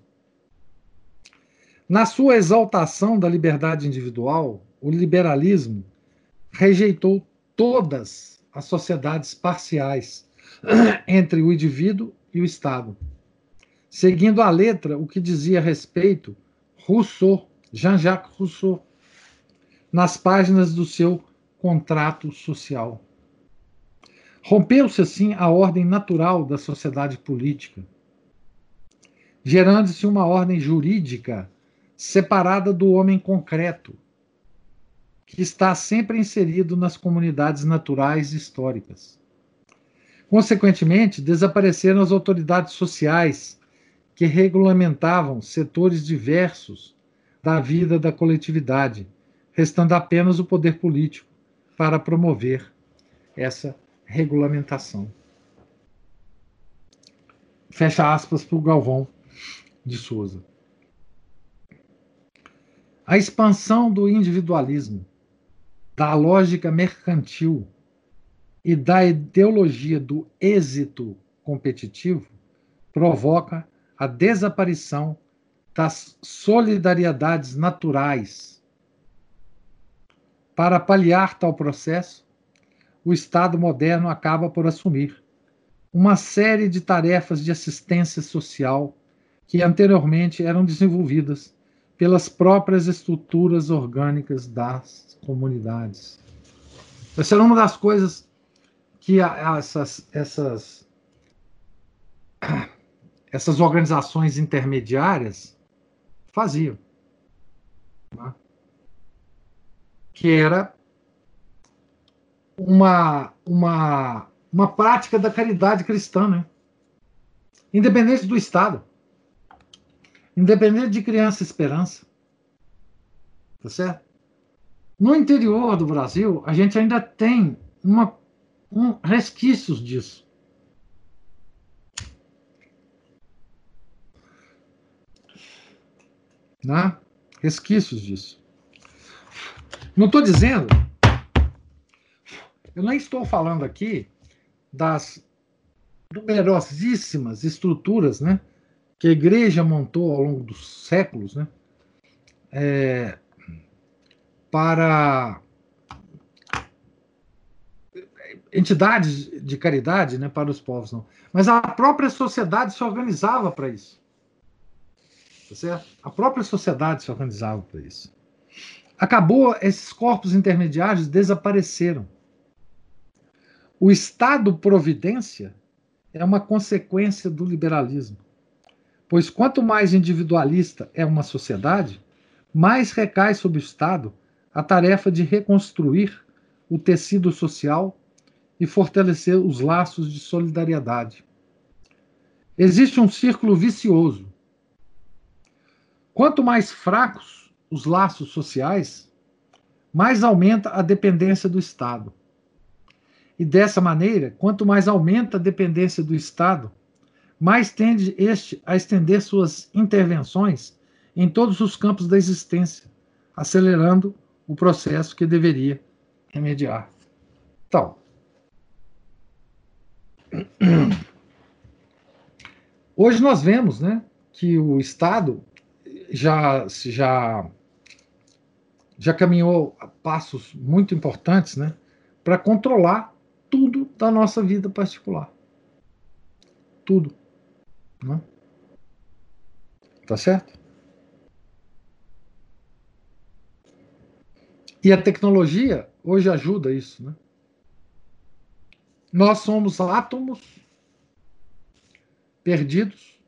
Na sua exaltação da liberdade individual, o liberalismo rejeitou todas as sociedades parciais *clears throat* entre o indivíduo e o Estado, seguindo a letra o que dizia a respeito Rousseau, Jean-Jacques Rousseau, nas páginas do seu Contrato Social. Rompeu-se assim a ordem natural da sociedade política, gerando-se uma ordem jurídica separada do homem concreto, que está sempre inserido nas comunidades naturais e históricas. Consequentemente, desapareceram as autoridades sociais que regulamentavam setores diversos da vida da coletividade, restando apenas o poder político para promover essa regulamentação. Fecha aspas para o Galvão de Souza. A expansão do individualismo, da lógica mercantil e da ideologia do êxito competitivo provoca a desaparição das solidariedades naturais. Para paliar tal processo, o Estado moderno acaba por assumir uma série de tarefas de assistência social que anteriormente eram desenvolvidas pelas próprias estruturas orgânicas das comunidades. Essa era uma das coisas que essas, essas, *coughs* essas organizações intermediárias faziam. Né? Que era uma, uma, uma prática da caridade cristã, né? independente do Estado, independente de criança esperança. Tá certo? No interior do Brasil, a gente ainda tem uma, um, resquícios disso. Né? Resquícios disso. Não estou dizendo eu nem estou falando aqui das numerosíssimas estruturas né, que a igreja montou ao longo dos séculos né, é, para entidades de caridade né, para os povos, não. Mas a própria sociedade se organizava para isso. Tá certo? A própria sociedade se organizava para isso. Acabou, esses corpos intermediários desapareceram. O Estado-providência é uma consequência do liberalismo. Pois quanto mais individualista é uma sociedade, mais recai sobre o Estado a tarefa de reconstruir o tecido social e fortalecer os laços de solidariedade. Existe um círculo vicioso. Quanto mais fracos os laços sociais, mais aumenta a dependência do Estado. E dessa maneira, quanto mais aumenta a dependência do Estado, mais tende este a estender suas intervenções em todos os campos da existência, acelerando o processo que deveria remediar. Então, *clears throat* hoje nós vemos, né, que o Estado já já já caminhou passos muito importantes, né, para controlar tudo da nossa vida particular. Tudo. Né? Tá certo? E a tecnologia hoje ajuda isso, né? Nós somos átomos perdidos,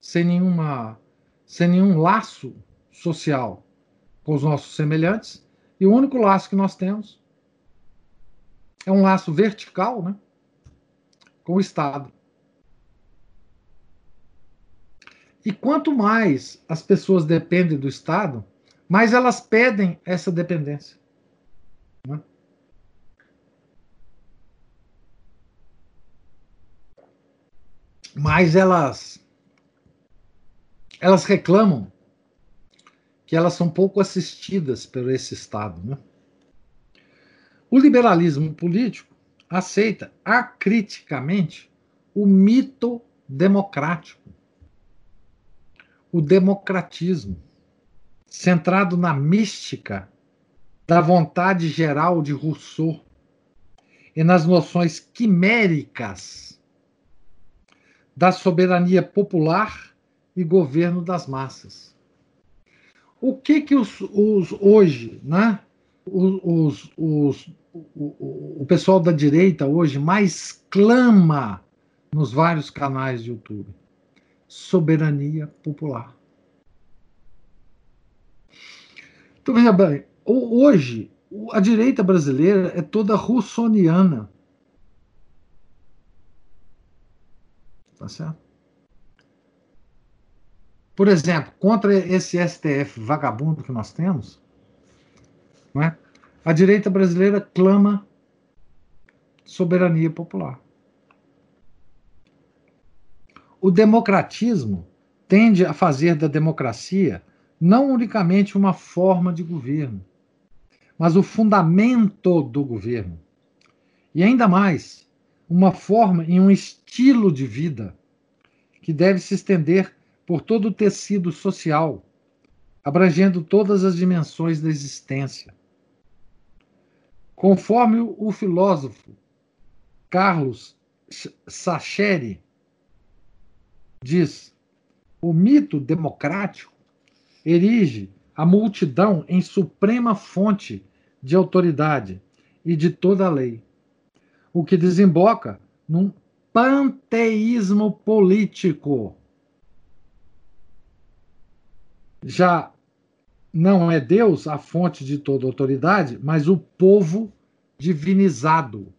sem nenhuma sem nenhum laço social com os nossos semelhantes, e o único laço que nós temos é um laço vertical né, com o Estado. E quanto mais as pessoas dependem do Estado, mais elas pedem essa dependência. Né? Mais elas elas reclamam que elas são pouco assistidas por esse Estado. Né? O liberalismo político aceita acriticamente o mito democrático, o democratismo, centrado na mística da vontade geral de Rousseau e nas noções quiméricas da soberania popular e governo das massas. O que que os, os hoje, né? Os, os, o, o pessoal da direita hoje mais clama nos vários canais de YouTube? Soberania popular. Então, veja bem, hoje a direita brasileira é toda russoniana. Tá certo? Por exemplo, contra esse STF vagabundo que nós temos, não é? a direita brasileira clama soberania popular. O democratismo tende a fazer da democracia não unicamente uma forma de governo, mas o fundamento do governo. E ainda mais, uma forma e um estilo de vida que deve se estender por todo o tecido social, abrangendo todas as dimensões da existência. Conforme o filósofo Carlos Sacheri diz, o mito democrático erige a multidão em suprema fonte de autoridade e de toda a lei, o que desemboca num panteísmo político já não é Deus a fonte de toda autoridade, mas o povo divinizado.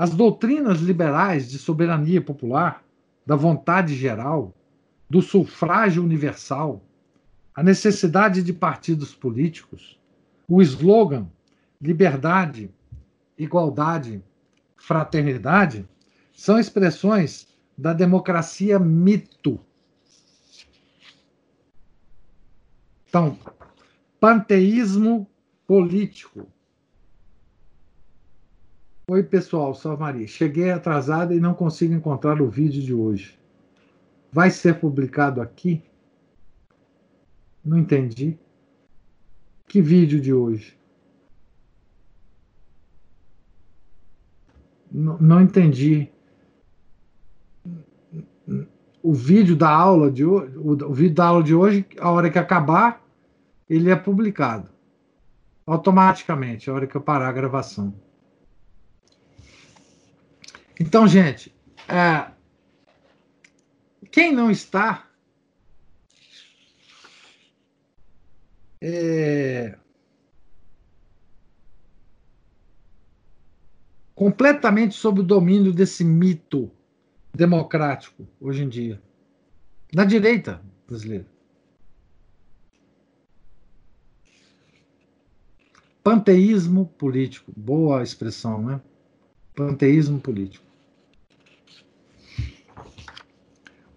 As doutrinas liberais de soberania popular, da vontade geral, do sufrágio universal, a necessidade de partidos políticos, o slogan liberdade, igualdade, fraternidade, são expressões da democracia mito Então, panteísmo político. Oi, pessoal, salve Maria. Cheguei atrasada e não consigo encontrar o vídeo de hoje. Vai ser publicado aqui? Não entendi. Que vídeo de hoje? Não, não entendi. O vídeo da aula de hoje, o vídeo da aula de hoje, a hora que acabar, ele é publicado. automaticamente, a hora que eu parar a gravação. Então, gente, é, quem não está é, completamente sob o domínio desse mito democrático hoje em dia, na direita brasileira. Panteísmo político, boa expressão, né? Panteísmo político.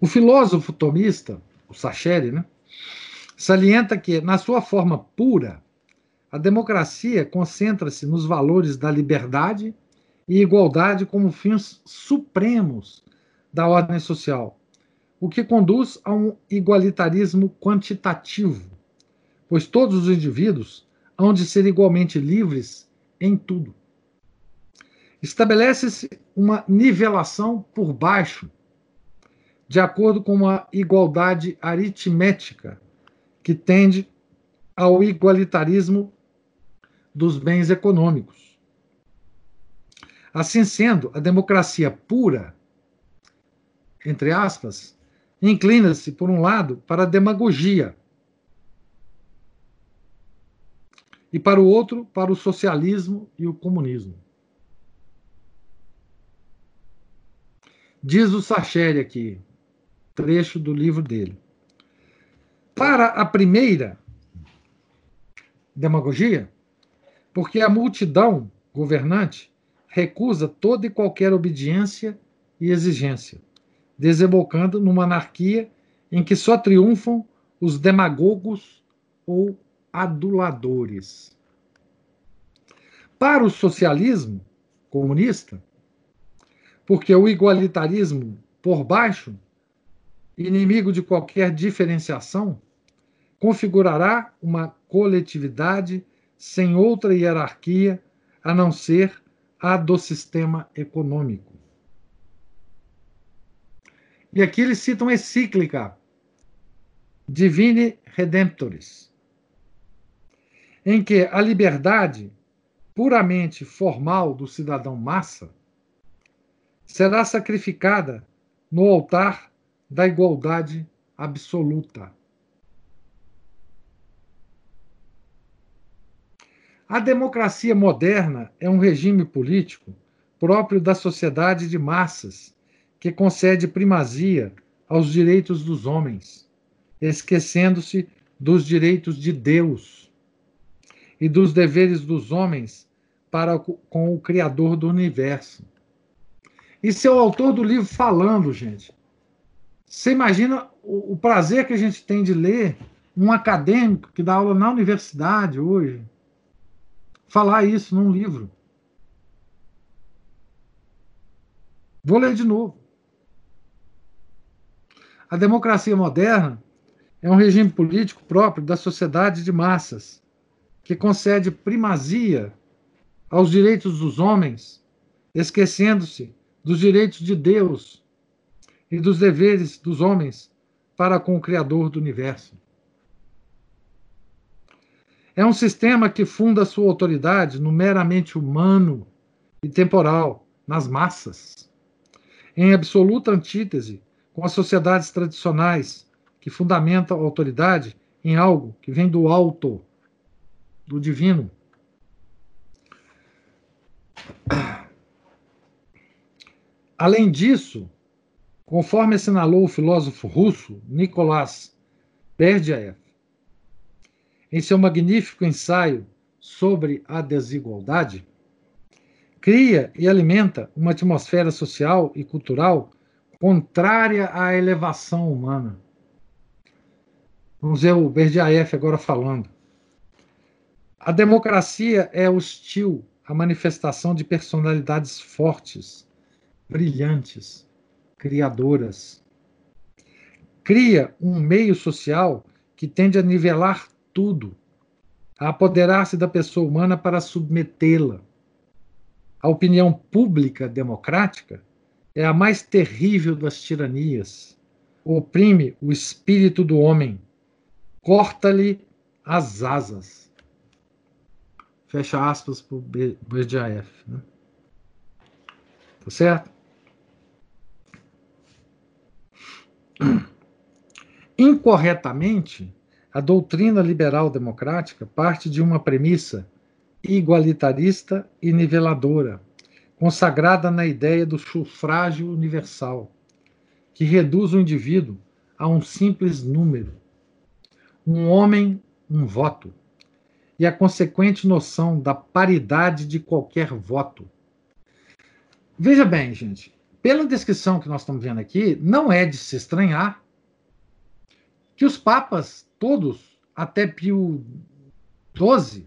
O filósofo tomista, o Sacheri, né, salienta que, na sua forma pura, a democracia concentra-se nos valores da liberdade e igualdade como fins supremos da ordem social, o que conduz a um igualitarismo quantitativo, pois todos os indivíduos hão de ser igualmente livres em tudo. Estabelece-se uma nivelação por baixo de acordo com uma igualdade aritmética que tende ao igualitarismo dos bens econômicos. Assim sendo, a democracia pura, entre aspas, inclina-se, por um lado, para a demagogia e, para o outro, para o socialismo e o comunismo. Diz o Sacheri aqui, trecho do livro dele. Para a primeira demagogia, porque a multidão governante recusa toda e qualquer obediência e exigência, desembocando numa anarquia em que só triunfam os demagogos ou aduladores. Para o socialismo comunista, porque o igualitarismo por baixo inimigo de qualquer diferenciação, configurará uma coletividade sem outra hierarquia a não ser a do sistema econômico. E aqui eles citam a encíclica Divine Redemptoris, em que a liberdade puramente formal do cidadão massa será sacrificada no altar da igualdade absoluta. A democracia moderna é um regime político próprio da sociedade de massas, que concede primazia aos direitos dos homens, esquecendo-se dos direitos de Deus e dos deveres dos homens para com o Criador do universo. Isso é o autor do livro falando, gente. Você imagina o, o prazer que a gente tem de ler um acadêmico que dá aula na universidade hoje falar isso num livro. Vou ler de novo. A democracia moderna é um regime político próprio da sociedade de massas, que concede primazia aos direitos dos homens, esquecendo-se dos direitos de Deus e dos deveres dos homens para com o Criador do universo. É um sistema que funda sua autoridade no meramente humano e temporal, nas massas, em absoluta antítese com as sociedades tradicionais que fundamentam a autoridade em algo que vem do alto, do divino. Além disso, Conforme assinalou o filósofo russo Nicolás Berdyaev, em seu magnífico ensaio sobre a desigualdade, cria e alimenta uma atmosfera social e cultural contrária à elevação humana. Vamos ver o Berdyaev agora falando. A democracia é hostil à manifestação de personalidades fortes, brilhantes, criadoras. Cria um meio social que tende a nivelar tudo, a apoderar-se da pessoa humana para submetê-la. A opinião pública democrática é a mais terrível das tiranias. Oprime o espírito do homem, corta-lhe as asas. fecha aspas para o BDAF. Né? Tá certo? Incorretamente, a doutrina liberal democrática parte de uma premissa igualitarista e niveladora, consagrada na ideia do sufrágio universal, que reduz o indivíduo a um simples número. Um homem, um voto. E a consequente noção da paridade de qualquer voto. Veja bem, gente, pela descrição que nós estamos vendo aqui, não é de se estranhar que os papas, todos, até Pio XII,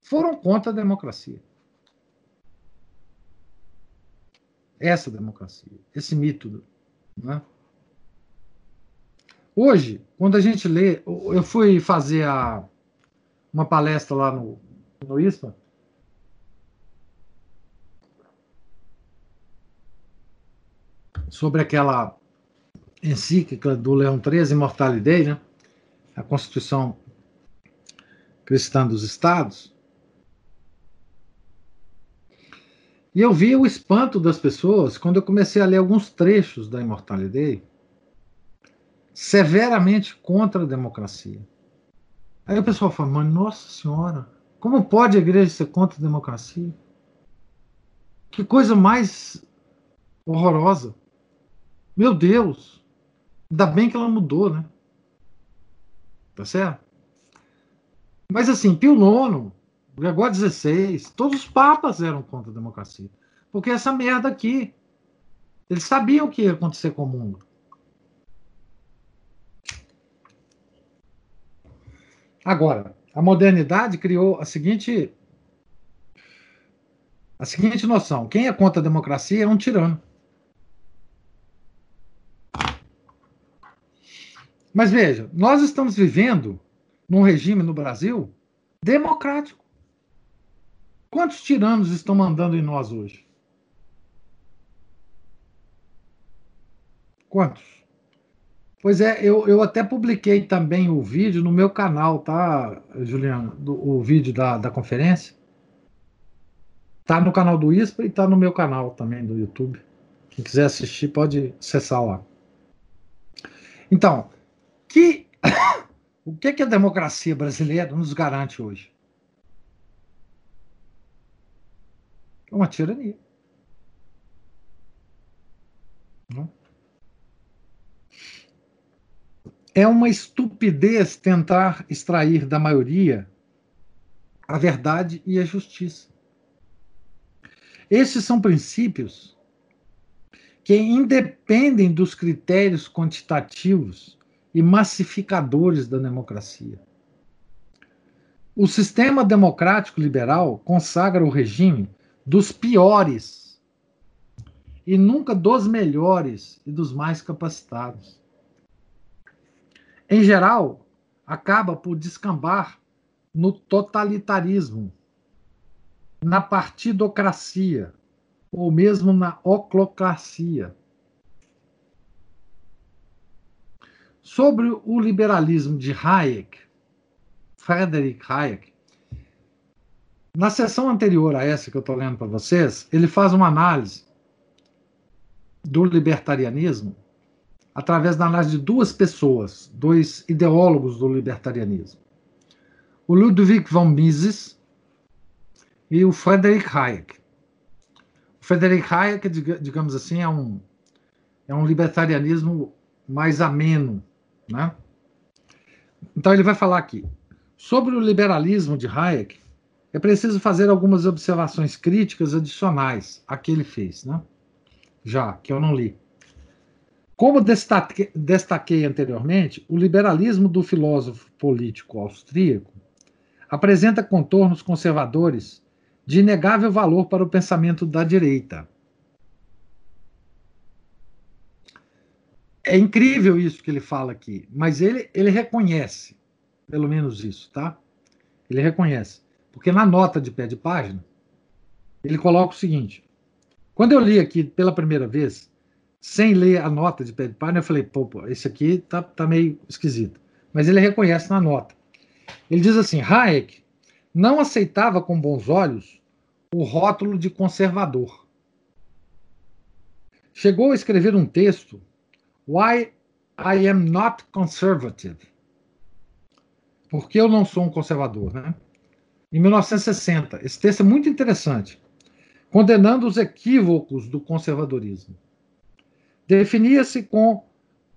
foram contra a democracia. Essa democracia, esse mito. Né? Hoje, quando a gente lê, eu fui fazer a, uma palestra lá no, no ISPA, sobre aquela encíclica do Leão XIII, Immortality Day, né? a Constituição Cristã dos Estados, e eu vi o espanto das pessoas quando eu comecei a ler alguns trechos da Immortality Day, severamente contra a democracia. Aí o pessoal fala, mas nossa senhora, como pode a igreja ser contra a democracia? Que coisa mais horrorosa. Meu Deus, ainda bem que ela mudou, né? Tá certo? Mas assim, Pio IX, Gregório XVI, todos os papas eram contra a democracia. Porque essa merda aqui, eles sabiam o que ia acontecer com o mundo. Agora, a modernidade criou a seguinte a seguinte noção: quem é contra a democracia é um tirano. Mas veja, nós estamos vivendo num regime no Brasil democrático. Quantos tiranos estão mandando em nós hoje? Quantos? Pois é, eu, eu até publiquei também o vídeo no meu canal, tá, Juliano? Do, o vídeo da, da conferência. Tá no canal do ISPA e tá no meu canal também do YouTube. Quem quiser assistir pode acessar lá. Então, que, *coughs* o que, que a democracia brasileira nos garante hoje? É uma tirania. Não? É uma estupidez tentar extrair da maioria a verdade e a justiça. Esses são princípios que independem dos critérios quantitativos e massificadores da democracia. O sistema democrático liberal consagra o regime dos piores e nunca dos melhores e dos mais capacitados em geral, acaba por descambar no totalitarismo, na partidocracia, ou mesmo na oclocracia. Sobre o liberalismo de Hayek, Frederick Hayek, na sessão anterior a essa que eu estou lendo para vocês, ele faz uma análise do libertarianismo através da análise de duas pessoas, dois ideólogos do libertarianismo. O Ludwig von Mises e o Friedrich Hayek. O Friedrich Hayek, digamos assim, é um, é um libertarianismo mais ameno. Né? Então, ele vai falar aqui. Sobre o liberalismo de Hayek, é preciso fazer algumas observações críticas adicionais a que ele fez, né? já, que eu não li. Como destaquei, destaquei anteriormente, o liberalismo do filósofo político austríaco apresenta contornos conservadores de inegável valor para o pensamento da direita. É incrível isso que ele fala aqui, mas ele, ele reconhece, pelo menos isso, tá? Ele reconhece. Porque na nota de pé de página, ele coloca o seguinte: quando eu li aqui pela primeira vez, sem ler a nota de pé de página, eu falei, pô, pô, esse aqui tá, tá meio esquisito. Mas ele reconhece na nota. Ele diz assim: Hayek não aceitava com bons olhos o rótulo de conservador. Chegou a escrever um texto, Why I Am Not Conservative. Porque eu não sou um conservador, né? Em 1960. Esse texto é muito interessante, condenando os equívocos do conservadorismo. Definia-se com,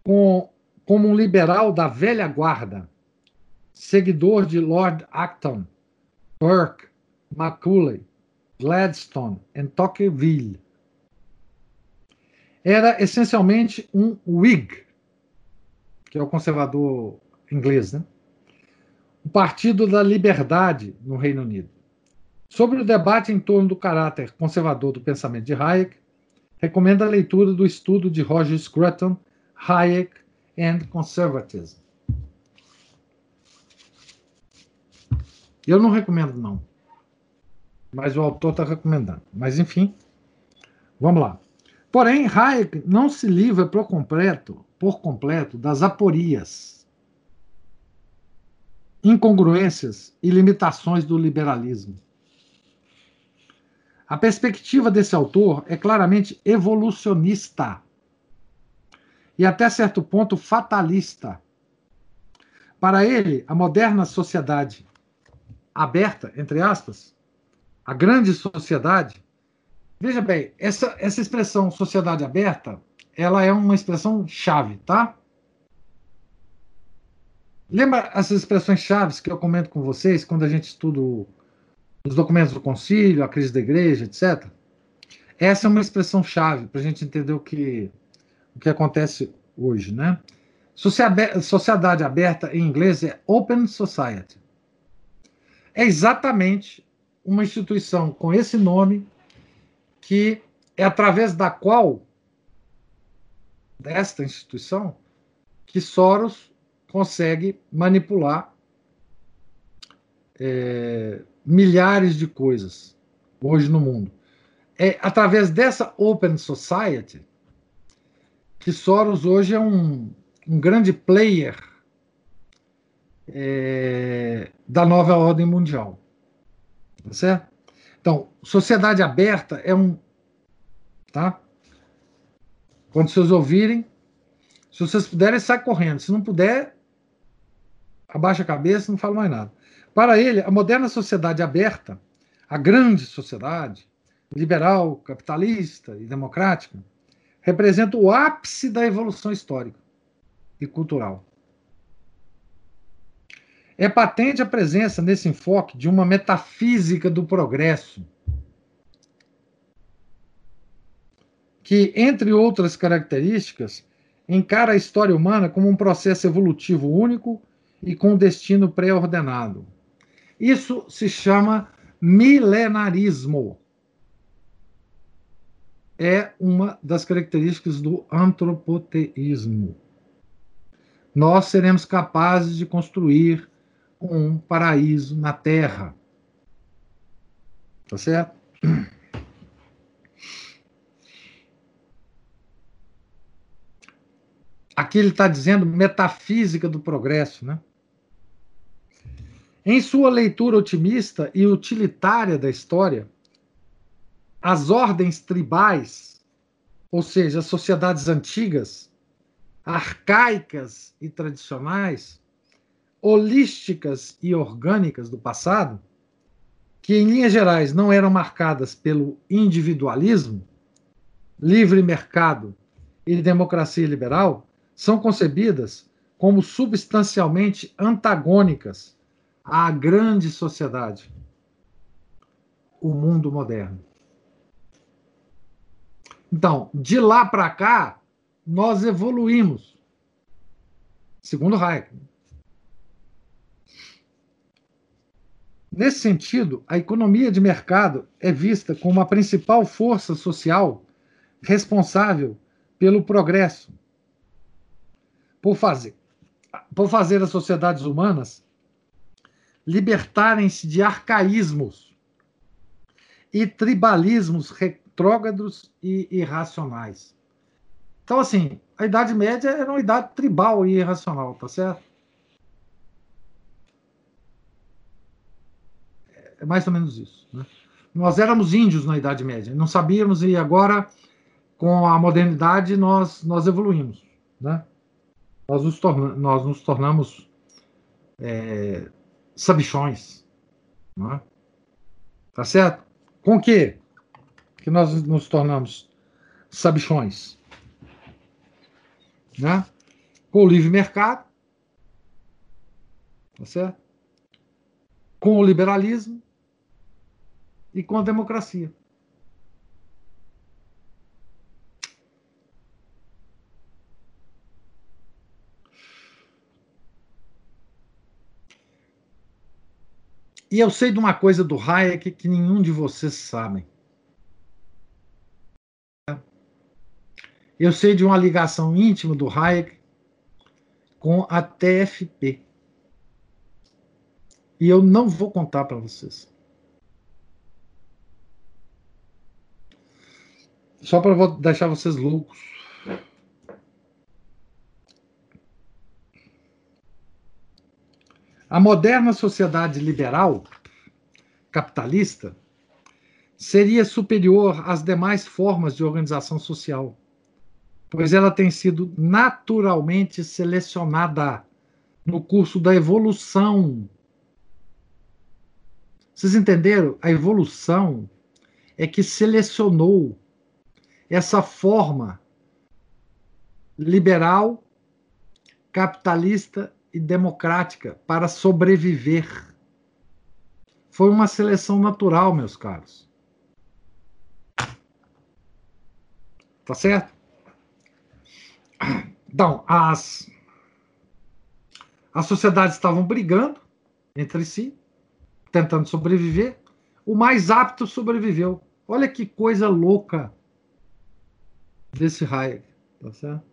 com, como um liberal da velha guarda, seguidor de Lord Acton, Burke, Macaulay, Gladstone e Tocqueville. Era essencialmente um Whig, que é o conservador inglês, né? o Partido da Liberdade no Reino Unido. Sobre o debate em torno do caráter conservador do pensamento de Hayek, recomendo a leitura do estudo de Roger Scruton, Hayek and Conservatism. Eu não recomendo, não. Mas o autor está recomendando. Mas, enfim, vamos lá. Porém, Hayek não se livra por completo, por completo das aporias, incongruências e limitações do liberalismo. A perspectiva desse autor é claramente evolucionista e, até certo ponto, fatalista. Para ele, a moderna sociedade aberta, entre aspas, a grande sociedade. Veja bem, essa, essa expressão sociedade aberta, ela é uma expressão chave, tá? Lembra essas expressões chaves que eu comento com vocês quando a gente estuda os documentos do concílio, a crise da igreja, etc. Essa é uma expressão chave para a gente entender o que, o que acontece hoje, né? Sociedade aberta em inglês é Open Society. É exatamente uma instituição com esse nome que é através da qual desta instituição que Soros consegue manipular é, milhares de coisas hoje no mundo. É através dessa Open Society que Soros hoje é um, um grande player é, da nova ordem mundial. Tá certo? Então, sociedade aberta é um. Tá? Quando vocês ouvirem, se vocês puderem, sai correndo. Se não puder, abaixa a cabeça, não fala mais nada. Para ele, a moderna sociedade aberta, a grande sociedade, liberal, capitalista e democrática, representa o ápice da evolução histórica e cultural. É patente a presença nesse enfoque de uma metafísica do progresso, que, entre outras características, encara a história humana como um processo evolutivo único e com destino pré-ordenado. Isso se chama milenarismo. É uma das características do antropoteísmo. Nós seremos capazes de construir um paraíso na Terra. Tá certo? Aqui ele está dizendo metafísica do progresso, né? Em sua leitura otimista e utilitária da história, as ordens tribais, ou seja, as sociedades antigas, arcaicas e tradicionais, holísticas e orgânicas do passado, que em linhas gerais não eram marcadas pelo individualismo, livre mercado e democracia liberal, são concebidas como substancialmente antagônicas à grande sociedade, o mundo moderno. Então, de lá para cá, nós evoluímos, segundo Hayek. Nesse sentido, a economia de mercado é vista como a principal força social responsável pelo progresso, por fazer, por fazer as sociedades humanas libertarem-se de arcaísmos e tribalismos retrógrados e irracionais. Então, assim, a Idade Média era uma idade tribal e irracional, tá certo? É mais ou menos isso. Né? Nós éramos índios na Idade Média, não sabíamos e agora, com a modernidade, nós, nós evoluímos. Né? Nós, nos torna, nós nos tornamos é, sabichões. Né? Tá certo? Com o quê? Que nós nos tornamos sabichões. Né? Com o livre mercado. Tá certo? Com o liberalismo e com a democracia. E eu sei de uma coisa do Hayek que nenhum de vocês sabem. Eu sei de uma ligação íntima do Hayek com a TFP. E eu não vou contar para vocês. Só para deixar vocês loucos. A moderna sociedade liberal, capitalista, seria superior às demais formas de organização social, pois ela tem sido naturalmente selecionada no curso da evolução. Vocês entenderam? A evolução é que selecionou essa forma liberal, capitalista e democrática para sobreviver. Foi uma seleção natural, meus caros. Tá certo? Então, as, as sociedades estavam brigando entre si, tentando sobreviver. O mais apto sobreviveu. Olha que coisa louca desse Hayek, tá certo?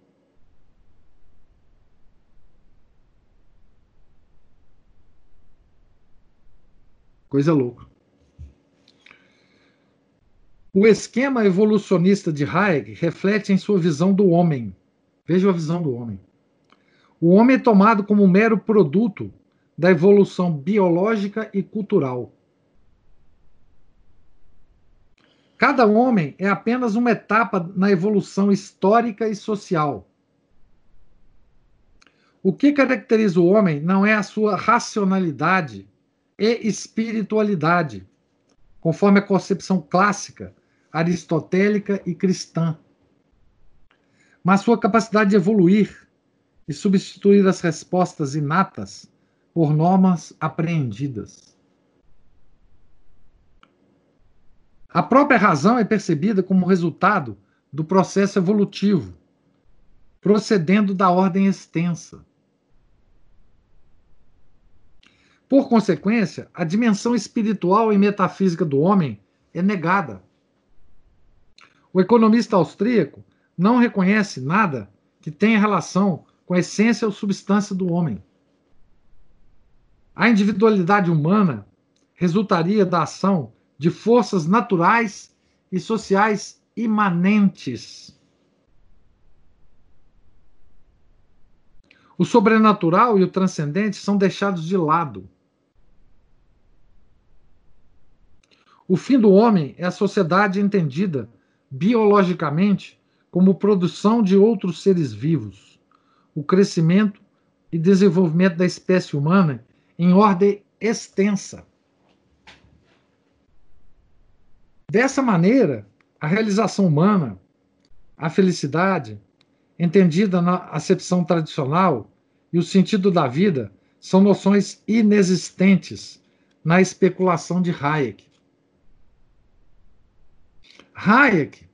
Coisa louca. O esquema evolucionista de Hayek reflete em sua visão do homem. Veja a visão do homem. O homem é tomado como um mero produto da evolução biológica e cultural. Cada homem é apenas uma etapa na evolução histórica e social. O que caracteriza o homem não é a sua racionalidade e espiritualidade, conforme a concepção clássica, aristotélica e cristã. Mas sua capacidade de evoluir e substituir as respostas inatas por normas apreendidas. A própria razão é percebida como resultado do processo evolutivo, procedendo da ordem extensa. Por consequência, a dimensão espiritual e metafísica do homem é negada. O economista austríaco não reconhece nada que tenha relação com a essência ou substância do homem. A individualidade humana resultaria da ação de forças naturais e sociais imanentes. O sobrenatural e o transcendente são deixados de lado. O fim do homem é a sociedade entendida biologicamente como produção de outros seres vivos, o crescimento e desenvolvimento da espécie humana em ordem extensa. Dessa maneira, a realização humana, a felicidade, entendida na acepção tradicional, e o sentido da vida são noções inexistentes na especulação de Hayek. Hayek,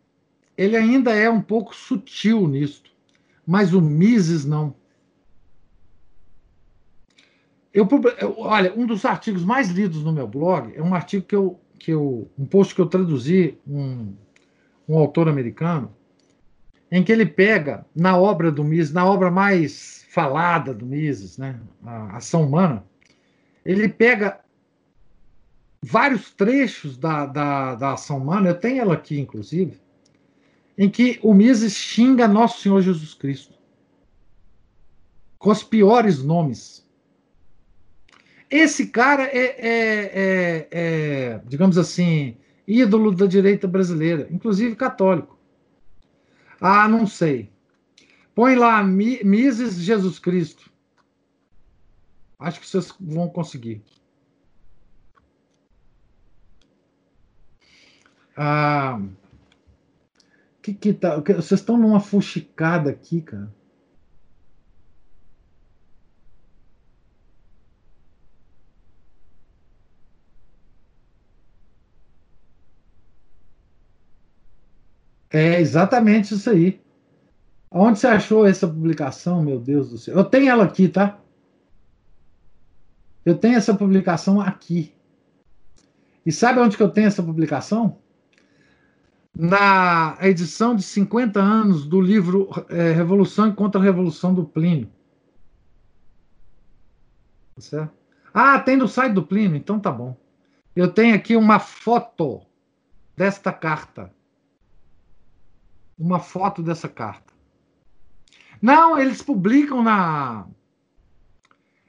ele ainda é um pouco sutil nisto, mas o Mises não. Eu, olha, um dos artigos mais lidos no meu blog é um artigo que eu, que eu um post que eu traduzi um, um autor americano, em que ele pega na obra do Mises, na obra mais falada do Mises, né, a ação humana, ele pega vários trechos da, da, da ação humana, eu tenho ela aqui, inclusive, em que o Mises xinga Nosso Senhor Jesus Cristo com os piores nomes. Esse cara é, é, é, é, digamos assim, ídolo da direita brasileira, inclusive católico. Ah, não sei. Põe lá Mises Jesus Cristo. Acho que vocês vão conseguir. Ah, que que tá? Vocês estão numa fuxicada aqui, cara. É exatamente isso aí. Onde você achou essa publicação, meu Deus do céu? Eu tenho ela aqui, tá? Eu tenho essa publicação aqui. E sabe onde que eu tenho essa publicação? Na edição de 50 anos do livro é, Revolução e Contra-Revolução do Plínio. Tá certo? Ah, tem no site do Plínio, então tá bom. Eu tenho aqui uma foto desta carta uma foto dessa carta. Não, eles publicam na.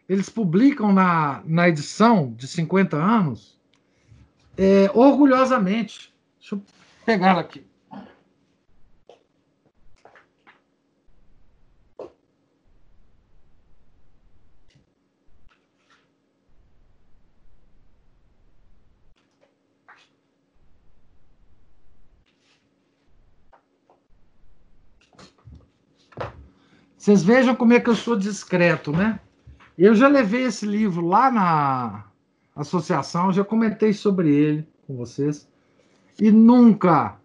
Eles publicam na, na edição de 50 anos é, orgulhosamente. Deixa eu pegar ela aqui. Vocês vejam como é que eu sou discreto, né? Eu já levei esse livro lá na associação, já comentei sobre ele com vocês e nunca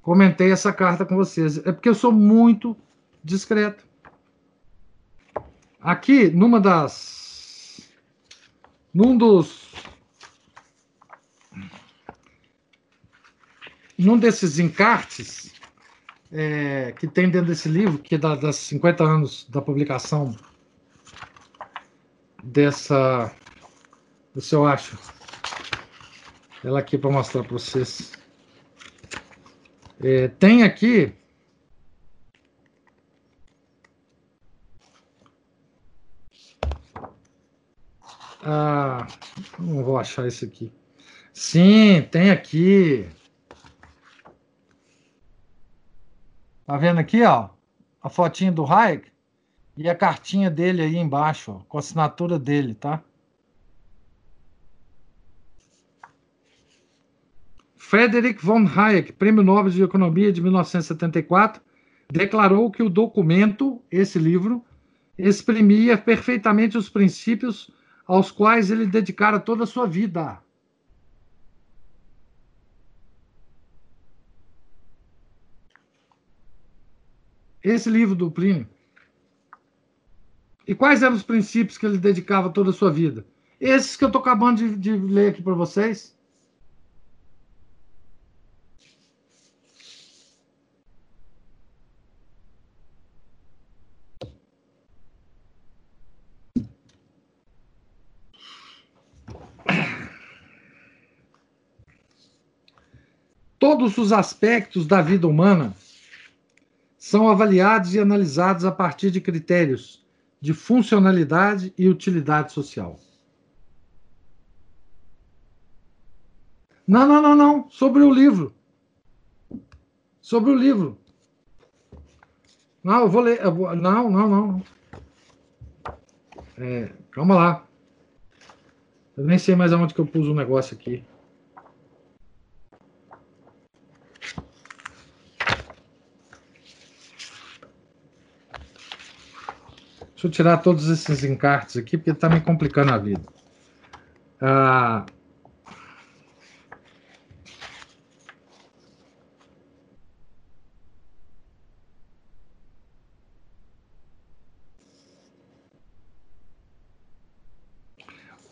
comentei essa carta com vocês. É porque eu sou muito discreto. Aqui, numa das. Num dos. Num desses encartes, é, que tem dentro desse livro, que da, das 50 anos da publicação dessa. Se eu acho. Ela aqui para mostrar para vocês. É, tem aqui. Ah, não vou achar isso aqui. Sim, tem aqui. Tá vendo aqui, ó? A fotinha do Hayek e a cartinha dele aí embaixo, ó, com a assinatura dele, tá? Frederick von Hayek, Prêmio Nobel de Economia de 1974, declarou que o documento, esse livro, exprimia perfeitamente os princípios aos quais ele dedicara toda a sua vida. Esse livro do Plínio. E quais eram os princípios que ele dedicava toda a sua vida? Esses que eu estou acabando de, de ler aqui para vocês. Todos os aspectos da vida humana são avaliados e analisados a partir de critérios de funcionalidade e utilidade social. Não, não, não, não. Sobre o livro. Sobre o livro. Não, eu vou ler. Eu vou, não, não, não. É, calma lá. Eu nem sei mais aonde que eu pus o negócio aqui. Deixa eu tirar todos esses encartes aqui, porque está me complicando a vida. Ah,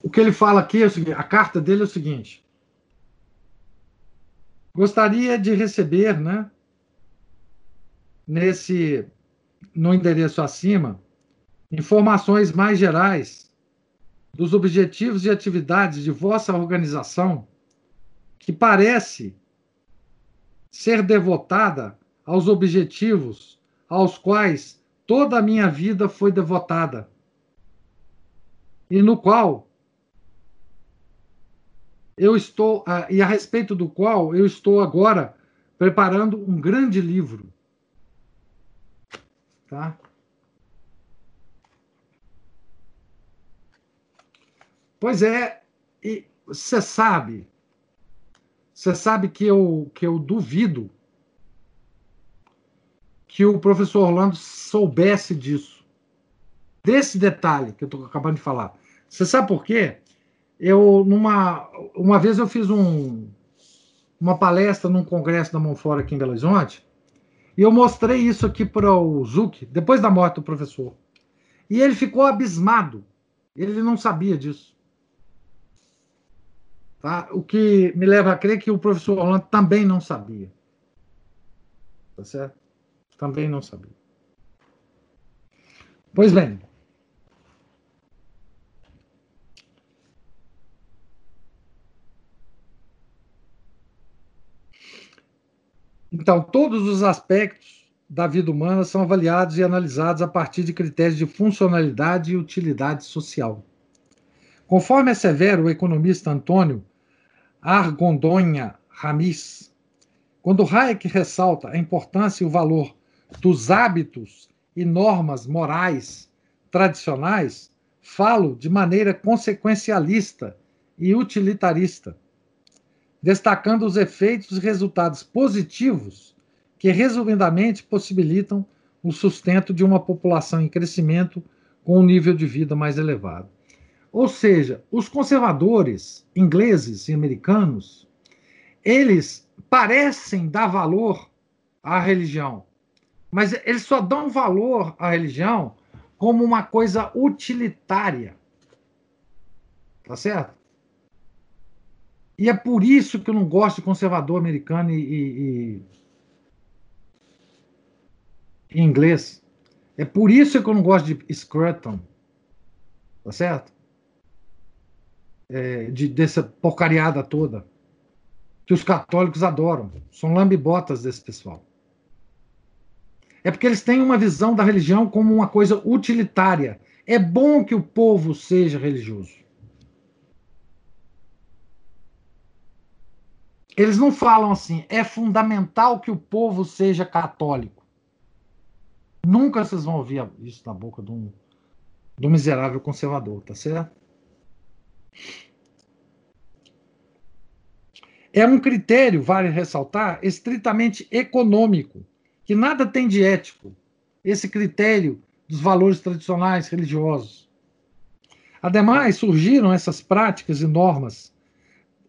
o que ele fala aqui é o seguinte: a carta dele é o seguinte. Gostaria de receber, né, nesse no endereço acima, informações mais gerais dos objetivos e atividades de vossa organização, que parece ser devotada aos objetivos aos quais toda a minha vida foi devotada, e no qual eu estou, uh, e a respeito do qual eu estou agora preparando um grande livro. Tá? Pois é, você sabe, você sabe que eu, que eu duvido que o professor Orlando soubesse disso, desse detalhe que eu estou acabando de falar. Você sabe por quê? Eu, numa, uma vez eu fiz um, uma palestra num congresso da Mão Fora aqui em Belo Horizonte, e eu mostrei isso aqui para o Zuc, depois da morte do professor. E ele ficou abismado. Ele não sabia disso. Tá? O que me leva a crer que o professor Orlando também não sabia. Tá certo? Também não sabia. Pois bem. Então, todos os aspectos da vida humana são avaliados e analisados a partir de critérios de funcionalidade e utilidade social. Conforme assevera o economista Antônio Argondonha Ramis, quando Hayek ressalta a importância e o valor dos hábitos e normas morais tradicionais, falo de maneira consequencialista e utilitarista, destacando os efeitos e resultados positivos que resumidamente possibilitam o sustento de uma população em crescimento com um nível de vida mais elevado. Ou seja, os conservadores ingleses e americanos, eles parecem dar valor à religião, mas eles só dão valor à religião como uma coisa utilitária. Tá certo? E é por isso que eu não gosto de conservador americano e, e, e inglês. É por isso que eu não gosto de Scruton. Tá certo? É, de, dessa porcariada toda, que os católicos adoram. São lambibotas desse pessoal. É porque eles têm uma visão da religião como uma coisa utilitária. É bom que o povo seja religioso. Eles não falam assim, é fundamental que o povo seja católico. Nunca vocês vão ouvir isso da boca de um, de um miserável conservador, tá certo? É um critério, vale ressaltar, estritamente econômico, que nada tem de ético, esse critério dos valores tradicionais religiosos. Ademais, surgiram essas práticas e normas,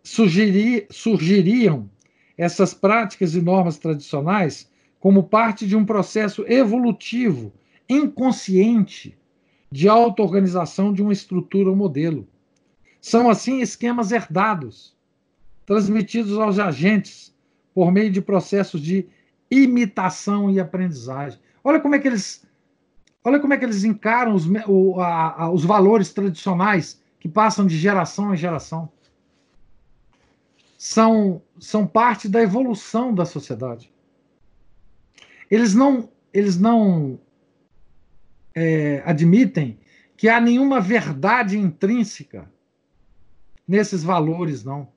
surgiri, surgiriam essas práticas e normas tradicionais como parte de um processo evolutivo, inconsciente, de auto-organização de uma estrutura ou modelo. São, assim, esquemas herdados, transmitidos aos agentes por meio de processos de imitação e aprendizagem. Olha como é que eles, olha como é que eles encaram os, o, a, a, os valores tradicionais que passam de geração em geração. São, são parte da evolução da sociedade. Eles não, eles não é, admitem que há nenhuma verdade intrínseca nesses valores, não.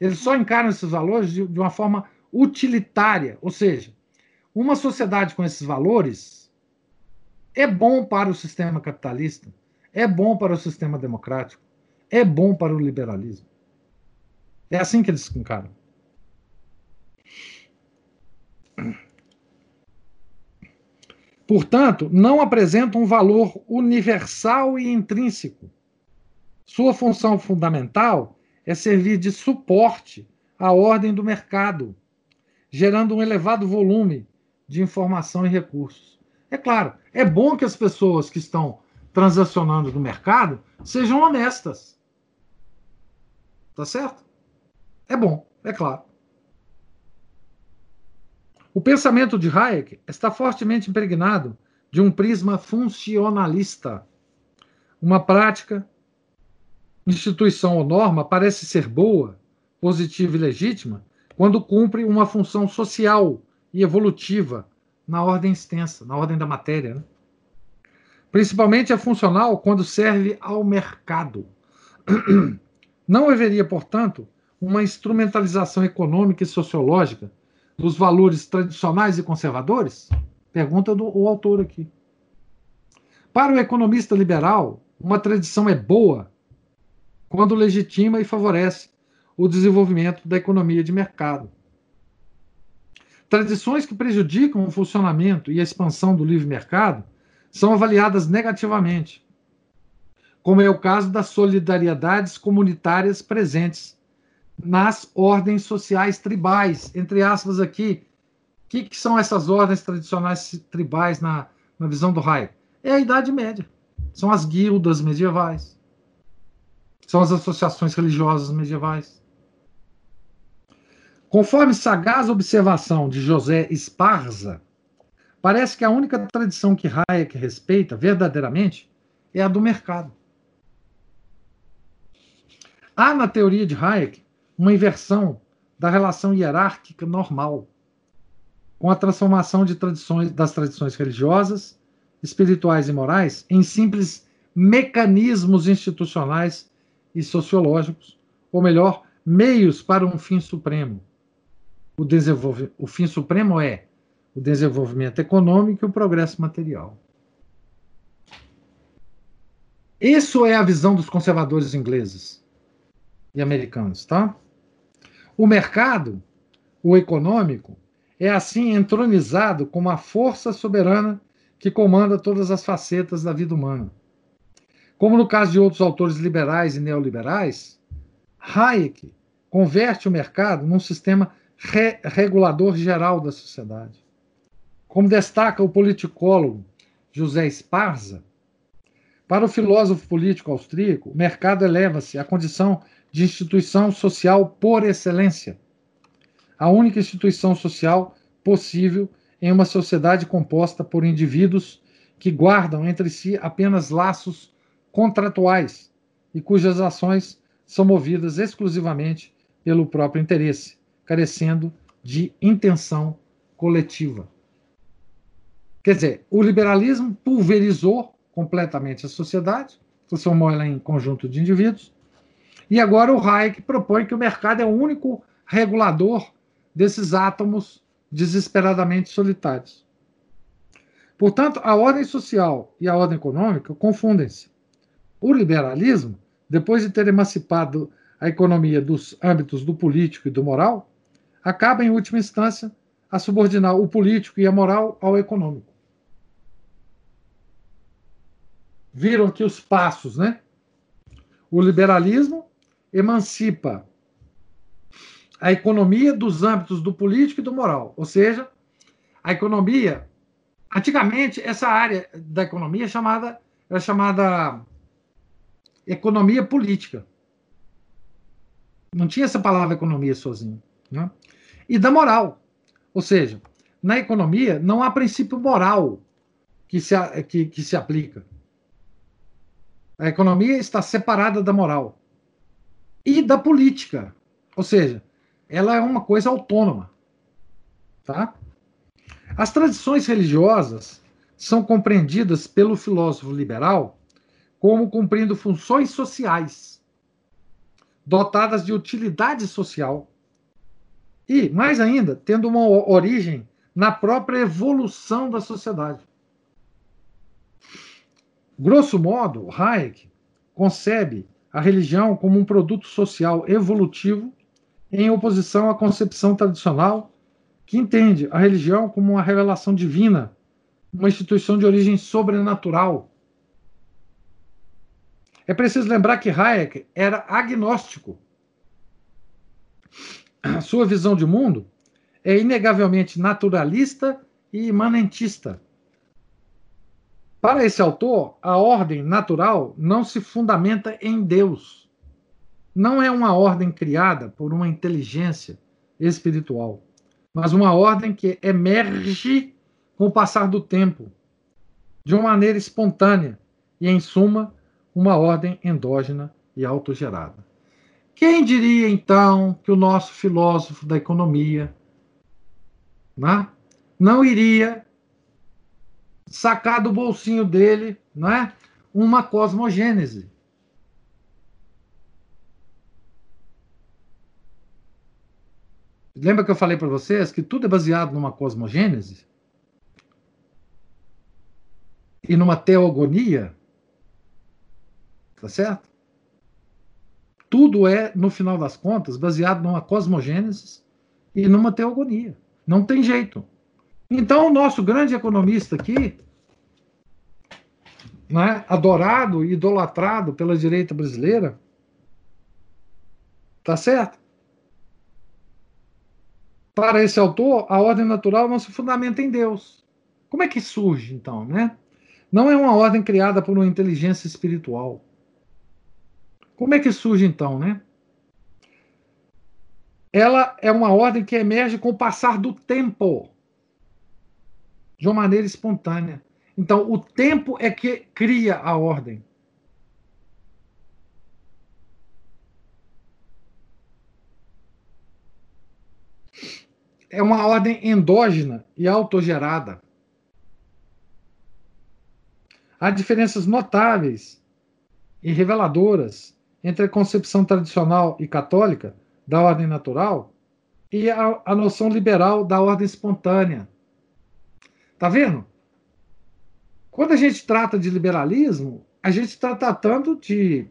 Eles só encaram esses valores de, de uma forma utilitária, ou seja, uma sociedade com esses valores é bom para o sistema capitalista, é bom para o sistema democrático, é bom para o liberalismo. É assim que eles encaram. Portanto, não apresentam um valor universal e intrínseco sua função fundamental é servir de suporte à ordem do mercado, gerando um elevado volume de informação e recursos. É claro, é bom que as pessoas que estão transacionando no mercado sejam honestas. Tá certo? É bom, é claro. O pensamento de Hayek está fortemente impregnado de um prisma funcionalista, uma prática instituição ou norma parece ser boa, positiva e legítima quando cumpre uma função social e evolutiva na ordem extensa, na ordem da matéria. Né? Principalmente é funcional quando serve ao mercado. *clears throat* Não haveria, portanto, uma instrumentalização econômica e sociológica dos valores tradicionais e conservadores? Pergunta do o autor aqui. Para o economista liberal, uma tradição é boa quando legitima e favorece o desenvolvimento da economia de mercado. Tradições que prejudicam o funcionamento e a expansão do livre mercado são avaliadas negativamente, como é o caso das solidariedades comunitárias presentes nas ordens sociais tribais, entre aspas aqui. O que, que são essas ordens tradicionais tribais na, na visão do Hayek? É a Idade Média. São as guildas medievais. São as associações religiosas medievais. Conforme sagaz observação de José Esparza, parece que a única tradição que Hayek respeita verdadeiramente é a do mercado. Há na teoria de Hayek uma inversão da relação hierárquica normal, com a transformação de tradições, das tradições religiosas, espirituais e morais em simples mecanismos institucionais e sociológicos, ou melhor, meios para um fim supremo, o, o fim supremo é o desenvolvimento econômico e o progresso material. Isso é a visão dos conservadores ingleses e americanos, tá? O mercado, o econômico, é assim entronizado como a força soberana que comanda todas as facetas da vida humana. Como no caso de outros autores liberais e neoliberais, Hayek converte o mercado num sistema re regulador geral da sociedade. Como destaca o politicólogo José Esparza, para o filósofo político austríaco, o mercado eleva-se à condição de instituição social por excelência, a única instituição social possível em uma sociedade composta por indivíduos que guardam entre si apenas laços contratuais e cujas ações são movidas exclusivamente pelo próprio interesse, carecendo de intenção coletiva. Quer dizer, o liberalismo pulverizou completamente a sociedade, transformou ela em conjunto de indivíduos, e agora o Hayek propõe que o mercado é o único regulador desses átomos desesperadamente solitários. Portanto, a ordem social e a ordem econômica confundem-se. O liberalismo, depois de ter emancipado a economia dos âmbitos do político e do moral, acaba, em última instância, a subordinar o político e a moral ao econômico. Viram aqui os passos, né? O liberalismo emancipa a economia dos âmbitos do político e do moral, ou seja, a economia. Antigamente, essa área da economia chamada, era chamada economia política. Não tinha essa palavra economia sozinho. Né? e da moral. Ou seja, na economia não há princípio moral que se, que, que se aplica. A economia está separada da moral e da política. Ou seja, ela é uma coisa autônoma. Tá? As tradições religiosas são compreendidas pelo filósofo liberal como cumprindo funções sociais, dotadas de utilidade social e, mais ainda, tendo uma origem na própria evolução da sociedade. Grosso modo, Hayek concebe a religião como um produto social evolutivo em oposição à concepção tradicional que entende a religião como uma revelação divina, uma instituição de origem sobrenatural. É preciso lembrar que Hayek era agnóstico a sua visão de mundo é inegavelmente naturalista e imanentista. Para esse autor, a ordem natural não se fundamenta em Deus. Não é uma ordem criada por uma inteligência espiritual, mas uma ordem que emerge com o passar do tempo, de uma maneira espontânea e, em suma, uma ordem endógena e autogerada. Quem diria, então, que o nosso filósofo da economia né, não iria sacar do bolsinho dele né, uma cosmogênese? Lembra que eu falei para vocês que tudo é baseado numa cosmogênese? E numa teogonia? Tá certo? Tudo é, no final das contas, baseado numa cosmogênese e numa teogonia. Não tem jeito. Então, o nosso grande economista aqui, né, adorado e idolatrado pela direita brasileira, tá certo? Para esse autor, a ordem natural não se fundamenta em Deus. Como é que surge, então, né? Não é uma ordem criada por uma inteligência espiritual. Como é que surge, então, né? Ela é uma ordem que emerge com o passar do tempo, de uma maneira espontânea. Então, o tempo é que cria a ordem. É uma ordem endógena e autogerada. Há diferenças notáveis e reveladoras entre a concepção tradicional e católica da ordem natural e a, a noção liberal da ordem espontânea. Tá vendo? Quando a gente trata de liberalismo, a gente está tratando de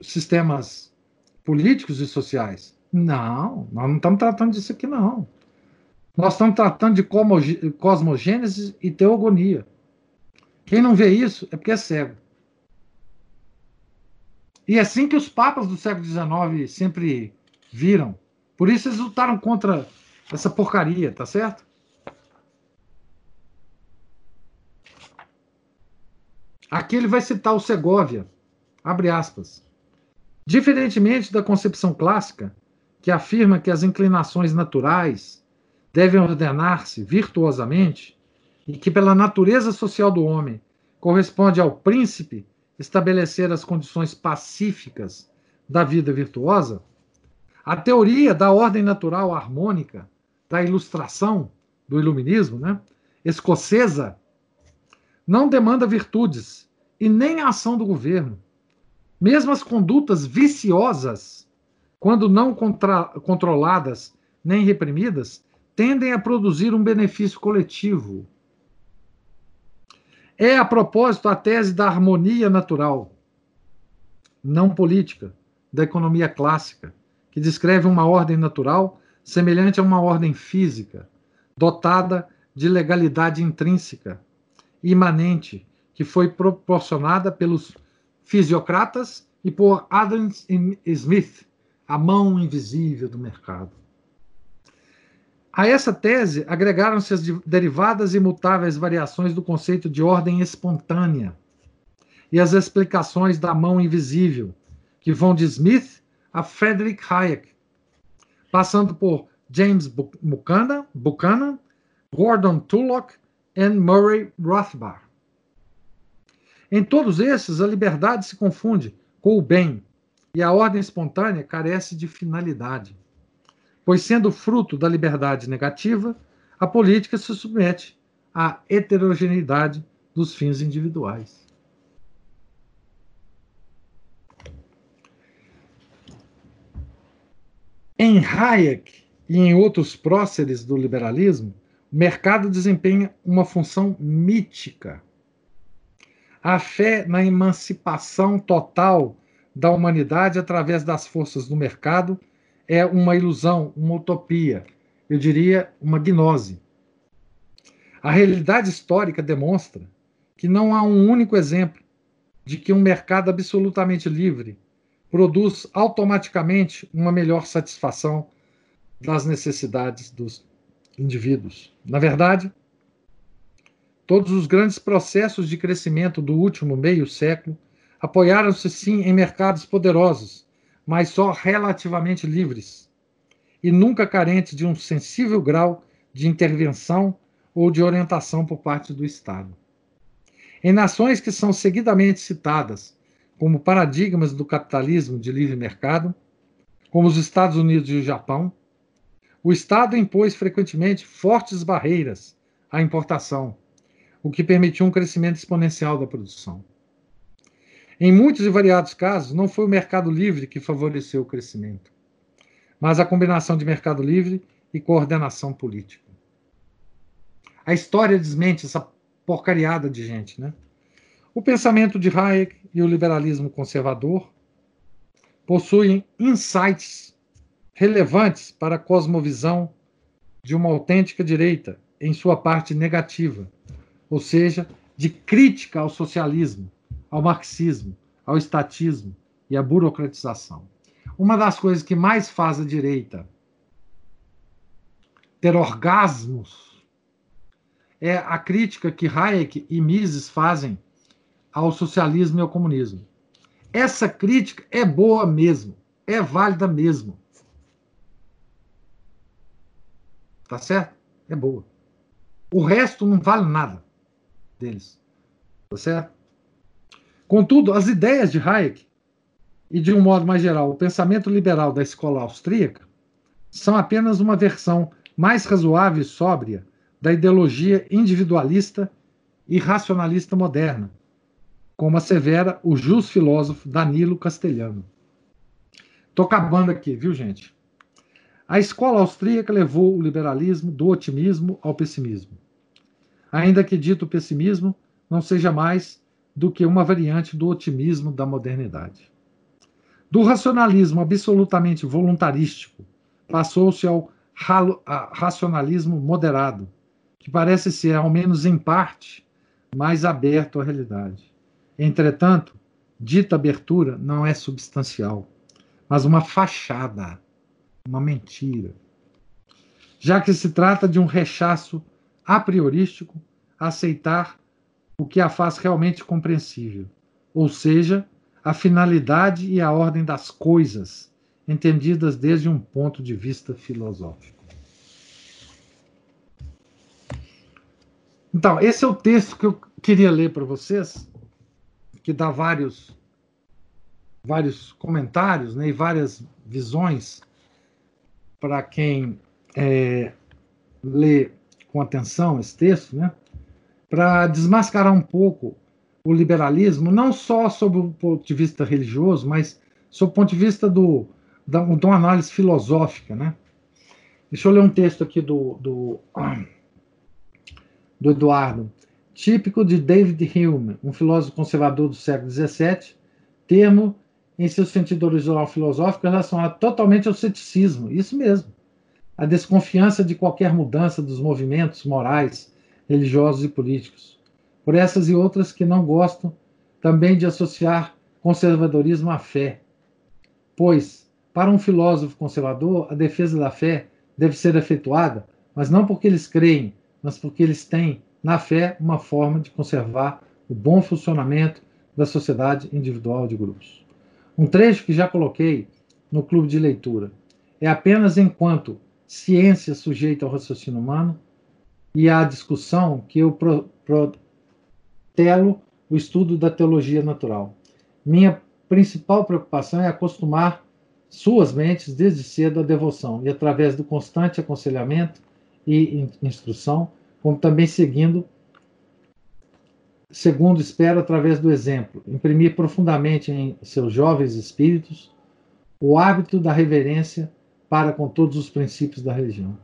sistemas políticos e sociais. Não, nós não estamos tratando disso aqui, não. Nós estamos tratando de cosmogênese e teogonia. Quem não vê isso é porque é cego. E é assim que os papas do século XIX sempre viram. Por isso eles lutaram contra essa porcaria, tá certo? Aqui ele vai citar o Segovia, abre aspas. Diferentemente da concepção clássica, que afirma que as inclinações naturais devem ordenar-se virtuosamente e que, pela natureza social do homem, corresponde ao príncipe estabelecer as condições pacíficas da vida virtuosa, a teoria da ordem natural harmônica, da ilustração, do iluminismo, né, escocesa, não demanda virtudes e nem a ação do governo. Mesmo as condutas viciosas, quando não controladas nem reprimidas, tendem a produzir um benefício coletivo. É, a propósito, a tese da harmonia natural, não política, da economia clássica, que descreve uma ordem natural semelhante a uma ordem física, dotada de legalidade intrínseca, imanente, que foi proporcionada pelos fisiocratas e por Adam Smith, a mão invisível do mercado. A essa tese agregaram-se as derivadas e mutáveis variações do conceito de ordem espontânea e as explicações da mão invisível, que vão de Smith a Frederick Hayek, passando por James Buchanan, Buchanan Gordon Tullock e Murray Rothbard. Em todos esses, a liberdade se confunde com o bem e a ordem espontânea carece de finalidade. Pois, sendo fruto da liberdade negativa, a política se submete à heterogeneidade dos fins individuais. Em Hayek e em outros próceres do liberalismo, o mercado desempenha uma função mítica a fé na emancipação total da humanidade através das forças do mercado é uma ilusão, uma utopia, eu diria uma gnose. A realidade histórica demonstra que não há um único exemplo de que um mercado absolutamente livre produz automaticamente uma melhor satisfação das necessidades dos indivíduos. Na verdade, Todos os grandes processos de crescimento do último meio século apoiaram-se sim em mercados poderosos, mas só relativamente livres, e nunca carentes de um sensível grau de intervenção ou de orientação por parte do Estado. Em nações que são seguidamente citadas como paradigmas do capitalismo de livre mercado, como os Estados Unidos e o Japão, o Estado impôs frequentemente fortes barreiras à importação o que permitiu um crescimento exponencial da produção. Em muitos e variados casos, não foi o mercado livre que favoreceu o crescimento, mas a combinação de mercado livre e coordenação política. A história desmente essa porcariada de gente, né? O pensamento de Hayek e o liberalismo conservador possuem insights relevantes para a cosmovisão de uma autêntica direita em sua parte negativa, ou seja, de crítica ao socialismo, ao marxismo, ao estatismo e à burocratização. Uma das coisas que mais faz a direita ter orgasmos é a crítica que Hayek e Mises fazem ao socialismo e ao comunismo. Essa crítica é boa mesmo, é válida mesmo. Tá certo? É boa. O resto não vale nada deles. Tá certo? Contudo, as ideias de Hayek e, de um modo mais geral, o pensamento liberal da escola austríaca são apenas uma versão mais razoável e sóbria da ideologia individualista e racionalista moderna, como assevera o jus filósofo Danilo Castelhano. Estou acabando aqui, viu, gente? A escola austríaca levou o liberalismo do otimismo ao pessimismo. Ainda que dito pessimismo não seja mais do que uma variante do otimismo da modernidade. Do racionalismo absolutamente voluntarístico, passou-se ao racionalismo moderado, que parece ser, ao menos em parte, mais aberto à realidade. Entretanto, dita abertura não é substancial, mas uma fachada, uma mentira. Já que se trata de um rechaço a priorístico aceitar o que a faz realmente compreensível, ou seja, a finalidade e a ordem das coisas, entendidas desde um ponto de vista filosófico. Então, esse é o texto que eu queria ler para vocês, que dá vários vários comentários né, e várias visões para quem é, lê com atenção esse texto, né, para desmascarar um pouco o liberalismo, não só sob o ponto de vista religioso, mas sob o ponto de vista do, da, de uma análise filosófica. Né? Deixa eu ler um texto aqui do, do, *clears throat* do Eduardo. Típico de David Hume, um filósofo conservador do século XVII, termo em seu sentido original filosófico relacionado totalmente ao ceticismo. Isso mesmo. A desconfiança de qualquer mudança dos movimentos morais, religiosos e políticos por essas e outras que não gostam também de associar conservadorismo à fé. Pois, para um filósofo conservador, a defesa da fé deve ser efetuada, mas não porque eles creem, mas porque eles têm na fé uma forma de conservar o bom funcionamento da sociedade individual de grupos. Um trecho que já coloquei no clube de leitura é apenas enquanto ciência sujeita ao raciocínio humano e à discussão que eu pro, pro, telo o estudo da teologia natural. Minha principal preocupação é acostumar suas mentes desde cedo à devoção e através do constante aconselhamento e instrução, como também seguindo segundo espero através do exemplo, imprimir profundamente em seus jovens espíritos o hábito da reverência para com todos os princípios da religião.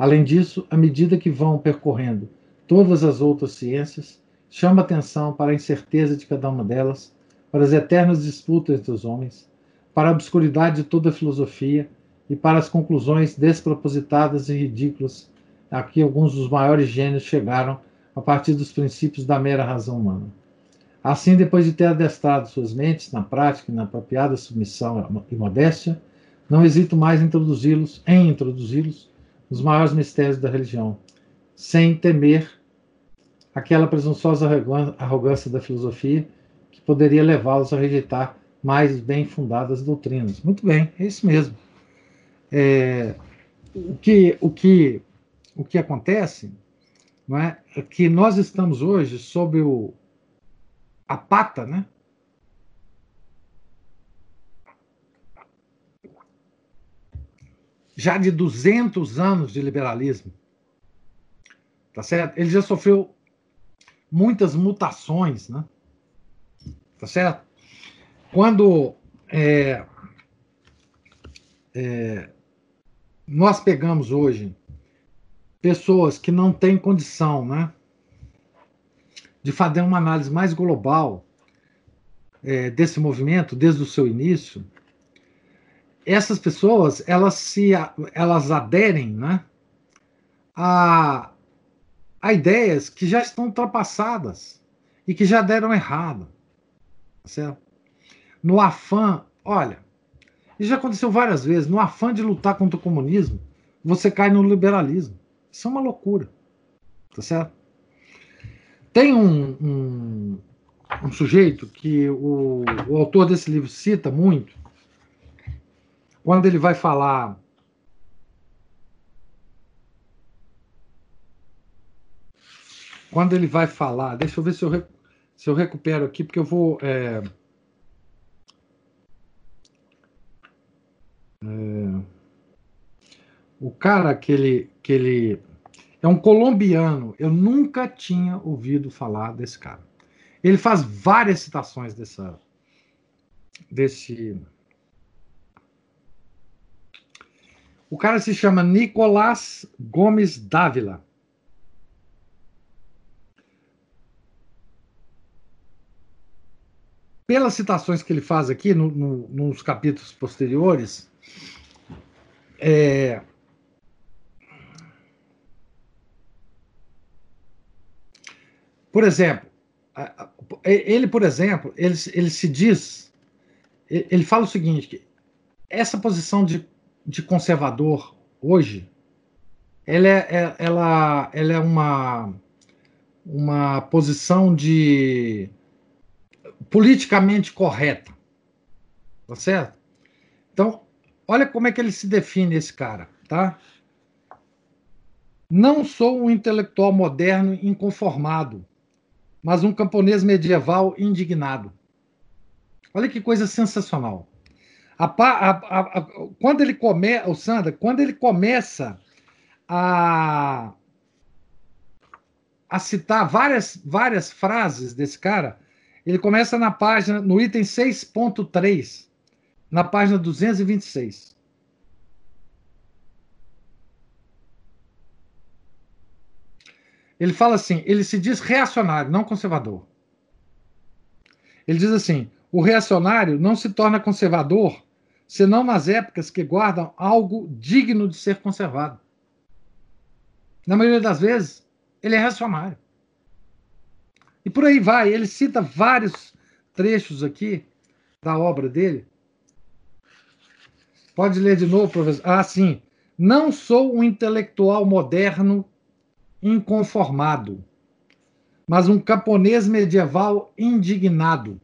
Além disso, à medida que vão percorrendo todas as outras ciências, chama atenção para a incerteza de cada uma delas, para as eternas disputas entre os homens, para a obscuridade de toda a filosofia e para as conclusões despropositadas e ridículas a que alguns dos maiores gênios chegaram a partir dos princípios da mera razão humana. Assim, depois de ter adestrado suas mentes na prática e na apropriada submissão e modéstia, não hesito mais em introduzi-los, em introduzi-los nos maiores mistérios da religião, sem temer aquela presunçosa arrogância da filosofia que poderia levá-los a rejeitar mais bem fundadas doutrinas. Muito bem, é isso mesmo. É, o, que, o, que, o que acontece não é, é que nós estamos hoje sob o, a pata, né? Já de 200 anos de liberalismo. Tá certo? Ele já sofreu muitas mutações, né? Tá certo? Quando é, é, nós pegamos hoje pessoas que não têm condição, né, de fazer uma análise mais global é, desse movimento desde o seu início, essas pessoas elas se elas aderem, né, a, a ideias que já estão ultrapassadas e que já deram errado, certo? No afã, olha, isso já aconteceu várias vezes. No afã de lutar contra o comunismo, você cai no liberalismo. Isso é uma loucura. Tá certo? Tem um, um, um sujeito que o, o autor desse livro cita muito, quando ele vai falar quando ele vai falar, deixa eu ver se eu, se eu recupero aqui, porque eu vou. É, É, o cara que ele, que ele é um colombiano. Eu nunca tinha ouvido falar desse cara. Ele faz várias citações dessa, desse. O cara se chama Nicolás Gomes Dávila. Pelas citações que ele faz aqui no, no, nos capítulos posteriores, é, por exemplo, ele, por exemplo, ele, ele se diz, ele fala o seguinte, que essa posição de, de conservador hoje, ela é, é, ela, ela é uma, uma posição de politicamente correta, tá certo? Então, Olha como é que ele se define, esse cara, tá? Não sou um intelectual moderno inconformado, mas um camponês medieval indignado. Olha que coisa sensacional. A, a, a, quando ele começa, o Sandra, quando ele começa a, a citar várias, várias frases desse cara, ele começa na página, no item 6.3 na página 226. Ele fala assim: ele se diz reacionário, não conservador. Ele diz assim: o reacionário não se torna conservador senão nas épocas que guardam algo digno de ser conservado. Na maioria das vezes, ele é reacionário. E por aí vai. Ele cita vários trechos aqui da obra dele Pode ler de novo, professor? Ah, sim. Não sou um intelectual moderno inconformado, mas um camponês medieval indignado.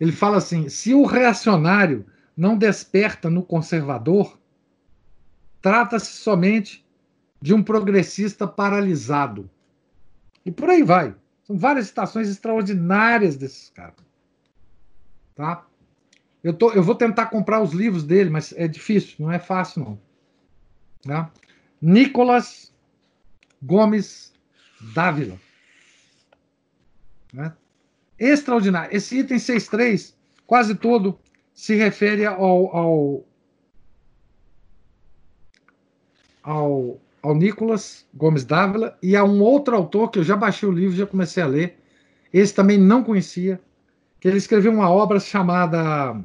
Ele fala assim: se o reacionário não desperta no conservador, trata-se somente de um progressista paralisado. E por aí vai. São várias citações extraordinárias desses caras. Tá? Eu, tô, eu vou tentar comprar os livros dele, mas é difícil, não é fácil, não. Tá? Nicolas Gomes Dávila. Né? Extraordinário. Esse item 6.3, quase todo, se refere ao, ao, ao ao Nicolas Gomes Dávila e a um outro autor que eu já baixei o livro, já comecei a ler. Esse também não conhecia, que ele escreveu uma obra chamada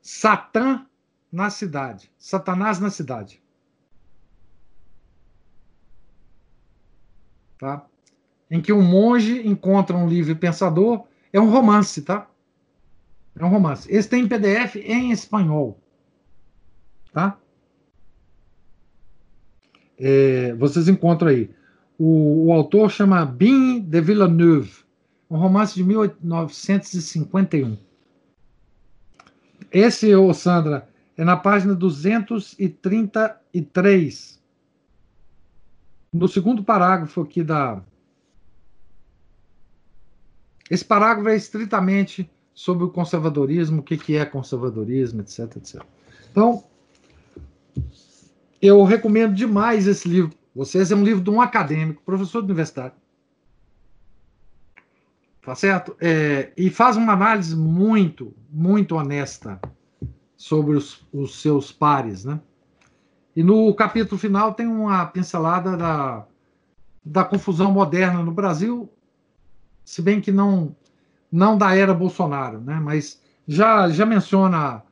Satã na Cidade, Satanás na Cidade. Tá? Em que um monge encontra um livre pensador, é um romance, tá? É um romance. Esse tem em PDF em espanhol. Tá? É, vocês encontram aí. O, o, autor chama Bin de Villeneuve, um romance de 1951. Esse, ô Sandra, é na página 233. No segundo parágrafo aqui da. Esse parágrafo é estritamente sobre o conservadorismo, o que, que é conservadorismo, etc, etc. Então, eu recomendo demais esse livro. Vocês é um livro de um acadêmico, professor de universidade. Tá certo? É, e faz uma análise muito, muito honesta sobre os, os seus pares, né? E no capítulo final tem uma pincelada da, da confusão moderna no Brasil, se bem que não não da era Bolsonaro, né? Mas já já menciona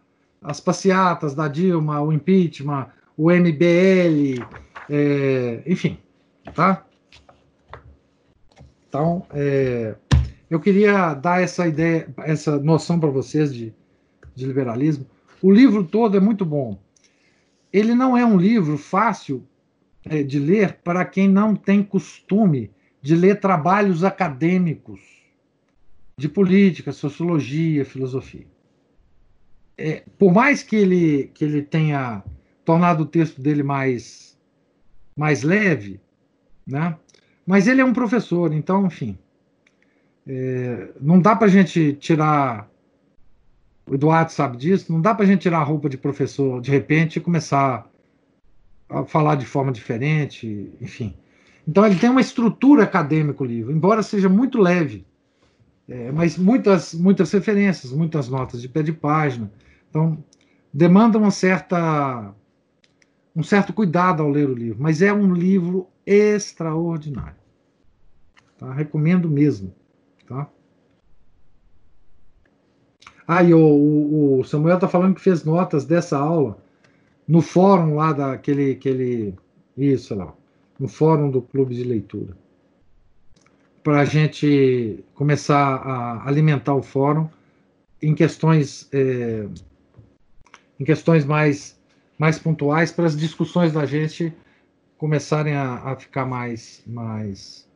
as passeatas da Dilma, o impeachment, o MBL, é, enfim, tá? Então, é, eu queria dar essa ideia, essa noção para vocês de, de liberalismo. O livro todo é muito bom. Ele não é um livro fácil é, de ler para quem não tem costume de ler trabalhos acadêmicos de política, sociologia, filosofia. É, por mais que ele, que ele tenha tornado o texto dele mais, mais leve, né? mas ele é um professor, então, enfim, é, não dá para a gente tirar. O Eduardo sabe disso, não dá para a gente tirar a roupa de professor de repente e começar a falar de forma diferente, enfim. Então ele tem uma estrutura acadêmica o livro, embora seja muito leve, é, mas muitas muitas referências, muitas notas de pé de página. Então demanda uma certa um certo cuidado ao ler o livro, mas é um livro extraordinário. Tá? Recomendo mesmo. Tá? Ah, e o, o Samuel está falando que fez notas dessa aula no fórum lá daquele. Aquele, isso lá, no fórum do Clube de Leitura. Para a gente começar a alimentar o fórum em questões, é, em questões mais, mais pontuais, para as discussões da gente começarem a, a ficar mais, mais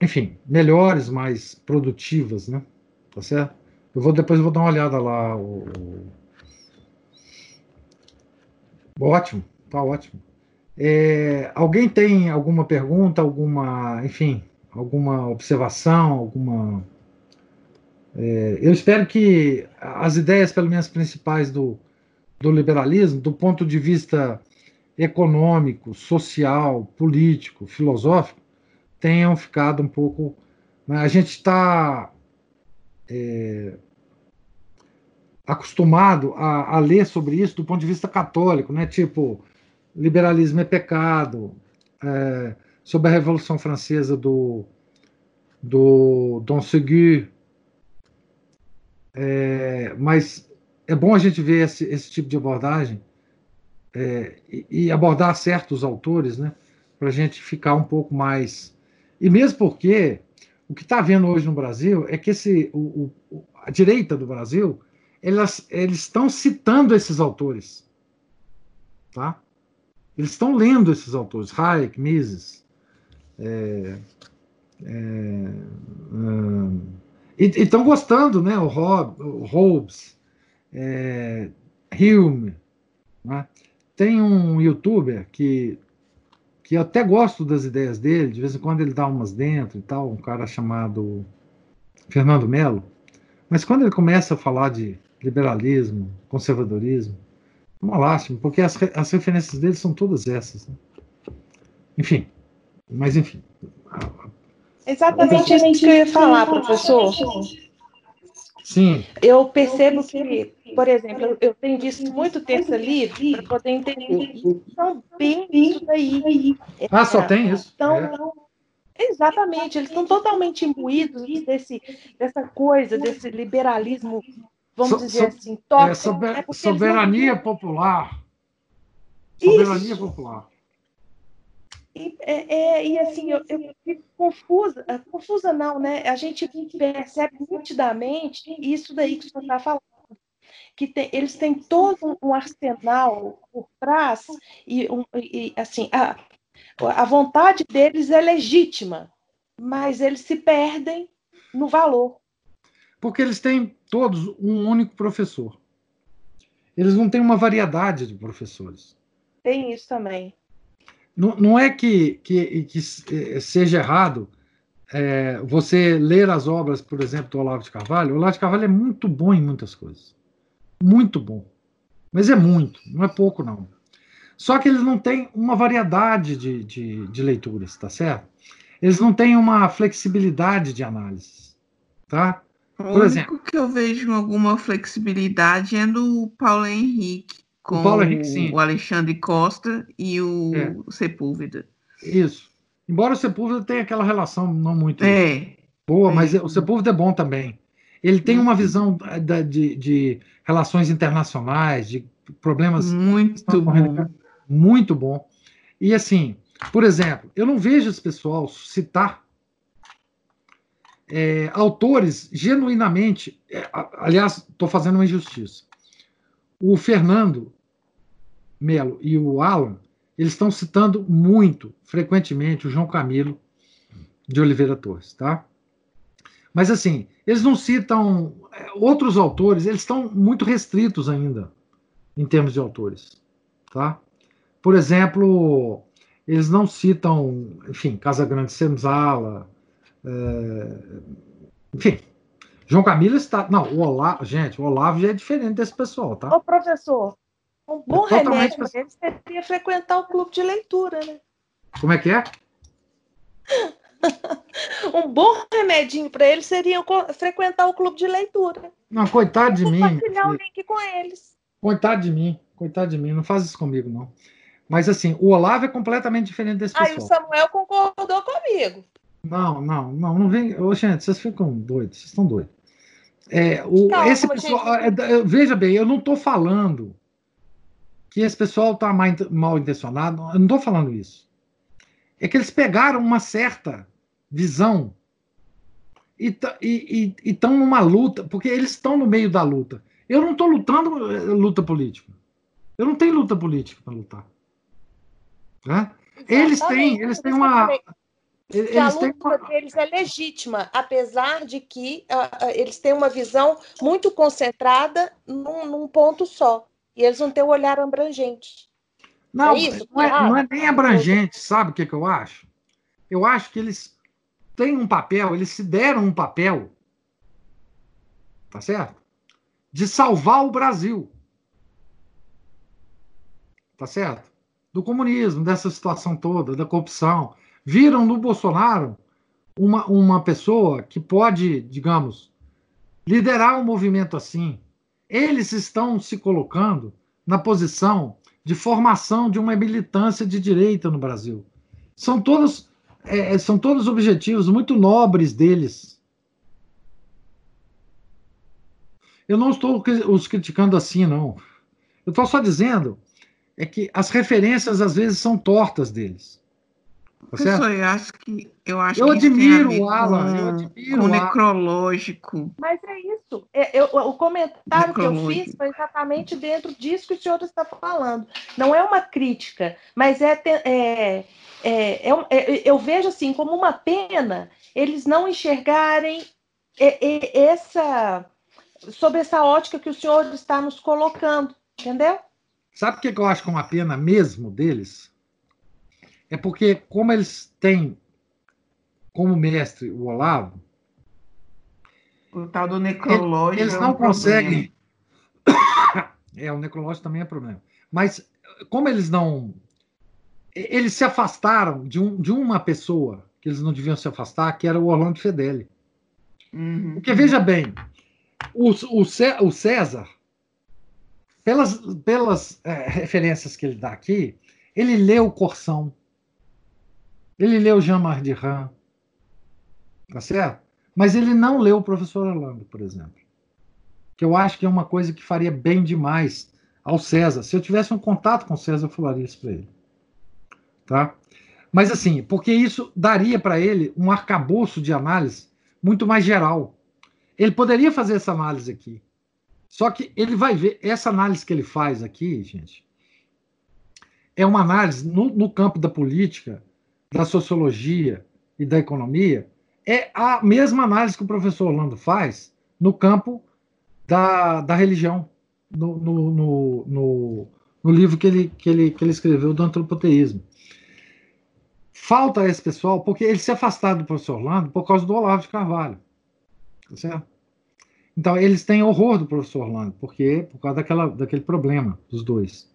enfim, melhores, mais produtivas, né? Tá certo? Eu vou depois eu vou dar uma olhada lá. O. Ótimo, tá ótimo. É, alguém tem alguma pergunta, alguma, enfim, alguma observação, alguma? É, eu espero que as ideias, pelo menos principais do, do liberalismo, do ponto de vista econômico, social, político, filosófico, tenham ficado um pouco. Né? A gente está é, acostumado a, a, ler sobre isso do ponto de vista católico, né? Tipo, liberalismo é pecado, é, sobre a Revolução Francesa do, do Dom Seguin. É, mas é bom a gente ver esse, esse tipo de abordagem é, e, e, abordar certos autores, né? Para a gente ficar um pouco mais e mesmo porque o que está havendo hoje no Brasil é que esse, o, o, a direita do Brasil elas, eles estão citando esses autores. Tá? Eles estão lendo esses autores, Hayek, Mises. É, é, e estão gostando, né? O, o Hobbes, é, Hume. Né? Tem um youtuber que que eu até gosto das ideias dele, de vez em quando ele dá umas dentro e tal, um cara chamado Fernando Melo. Mas quando ele começa a falar de liberalismo, conservadorismo, uma lástima, porque as, as referências dele são todas essas. Né? Enfim, mas enfim. Exatamente isso que eu ia falar, professor. Sim. Eu percebo que, por exemplo, eu tenho visto muito terça livre para poder entender também isso daí. Ah, só tem isso? Então, é. Exatamente, eles estão totalmente imbuídos desse, dessa coisa, desse liberalismo, vamos so, dizer so, assim, tóxico. É, sober, é soberania não... popular. Soberania isso. popular. E, é, é, e assim, eu, eu fico confusa, é, confusa não, né? A gente percebe nitidamente isso daí que o senhor está falando. Que tem, eles têm todo um arsenal por trás e, um, e assim, a, a vontade deles é legítima, mas eles se perdem no valor. Porque eles têm todos um único professor. Eles não têm uma variedade de professores. Tem isso também. Não, não é que, que, que eh, seja errado é, você ler as obras, por exemplo, do Olavo de Carvalho. O Olavo de Carvalho é muito bom em muitas coisas. Muito bom. Mas é muito, não é pouco, não. Só que eles não têm uma variedade de, de, de leituras, tá certo? eles não têm uma flexibilidade de análise, tá? Por o exemplo, único que eu vejo alguma flexibilidade é no Paulo Henrique, com o, Paulo Henrique, o Alexandre Costa e o é. Sepúlveda. Isso. Embora o Sepúlveda tenha aquela relação não muito é. boa, é. mas o Sepúlveda é bom também. Ele tem uma visão de, de, de relações internacionais, de problemas. Muito bom. Muito bom. E assim, por exemplo, eu não vejo esse pessoal citar é, autores genuinamente. É, aliás, estou fazendo uma injustiça. O Fernando Melo e o Alan, eles estão citando muito, frequentemente, o João Camilo de Oliveira Torres, tá? Mas assim, eles não citam é, outros autores, eles estão muito restritos ainda em termos de autores, tá? Por exemplo, eles não citam, enfim, Casa Grande Senzala, enfim, João Camilo está. Não, o Olavo, gente, o Olavo já é diferente desse pessoal, tá? Ô, professor, um bom é remédio para eles seria frequentar o clube de leitura, né? Como é que é? *laughs* um bom remedinho para eles seria frequentar o clube de leitura. Não, coitado de mim. Compartilhar o link com eles. Coitado de mim, coitado de mim, não faz isso comigo, não. Mas assim, o Olavo é completamente diferente desse pessoal. Ah, o Samuel concordou comigo. Não, não, não, não vem. Ô, gente, vocês ficam doidos, vocês estão doidos. É, o, Calma, esse pessoal, é, veja bem, eu não estou falando que esse pessoal está mal intencionado, eu não estou falando isso. É que eles pegaram uma certa visão e estão numa luta, porque eles estão no meio da luta. Eu não estou lutando eh, luta política. Eu não tenho luta política para lutar. Né? Eles têm, eles têm uma. Eles a luta têm... deles é legítima, apesar de que uh, eles têm uma visão muito concentrada num, num, ponto só. E eles não têm o olhar abrangente. Não, é isso? não, é, não é nem abrangente, sabe o que, que eu acho? Eu acho que eles têm um papel, eles se deram um papel, tá certo? De salvar o Brasil. Tá certo? Do comunismo, dessa situação toda, da corrupção. Viram no Bolsonaro uma, uma pessoa que pode, digamos, liderar um movimento assim. Eles estão se colocando na posição de formação de uma militância de direita no Brasil. São todos é, é, são todos objetivos muito nobres deles. Eu não estou os criticando assim, não. Eu estou só dizendo é que as referências às vezes são tortas deles. Tá Professor, eu acho que eu acho eu admiro o Alan, eu admiro o necrológico. Mas é isso. É, eu, o comentário que eu fiz foi exatamente dentro disso que o senhor está falando. Não é uma crítica, mas é, é, é, é, é eu vejo assim como uma pena eles não enxergarem essa sobre essa ótica que o senhor está nos colocando, entendeu? Sabe o que eu acho que é uma pena mesmo deles? É porque, como eles têm como mestre o Olavo. O tal do necrológico. Eles não é um conseguem. *coughs* é, o necrológico também é problema. Mas, como eles não. Eles se afastaram de, um, de uma pessoa que eles não deviam se afastar, que era o Orlando Fedeli. Uhum. Porque, veja bem, o, o, o César, pelas, pelas é, referências que ele dá aqui, ele leu Corção, ele leu Jean Mardiran, tá certo? Mas ele não leu o professor Orlando, por exemplo. Que eu acho que é uma coisa que faria bem demais ao César. Se eu tivesse um contato com o César, eu falaria isso para ele. Tá? Mas assim, porque isso daria para ele um arcabouço de análise muito mais geral. Ele poderia fazer essa análise aqui. Só que ele vai ver, essa análise que ele faz aqui, gente, é uma análise no, no campo da política da sociologia e da economia é a mesma análise que o professor Orlando faz no campo da, da religião, no, no, no, no, no livro que ele, que, ele, que ele escreveu do antropoteísmo. Falta esse pessoal, porque eles se afastaram do professor Orlando por causa do Olavo de Carvalho. Tá certo? Então, eles têm horror do professor Orlando, porque por causa daquela, daquele problema dos dois.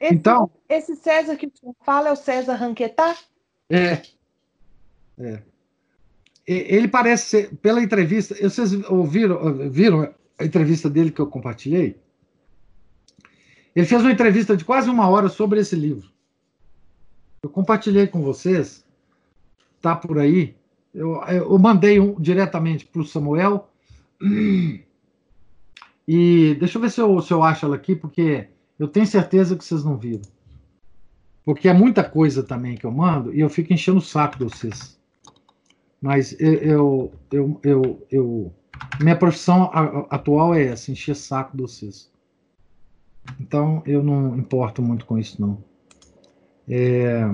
Esse, então, esse César que fala é o César Ranquetá? É. É. Ele parece ser, pela entrevista, vocês ouviram, viram a entrevista dele que eu compartilhei? Ele fez uma entrevista de quase uma hora sobre esse livro. Eu compartilhei com vocês, tá por aí. Eu, eu mandei um, diretamente para o Samuel. E deixa eu ver se eu, se eu acho ela aqui, porque eu tenho certeza que vocês não viram. Porque é muita coisa também que eu mando e eu fico enchendo o saco de vocês. Mas eu, eu, eu, eu, minha profissão atual é essa, encher saco de vocês. Então eu não importo muito com isso não. É...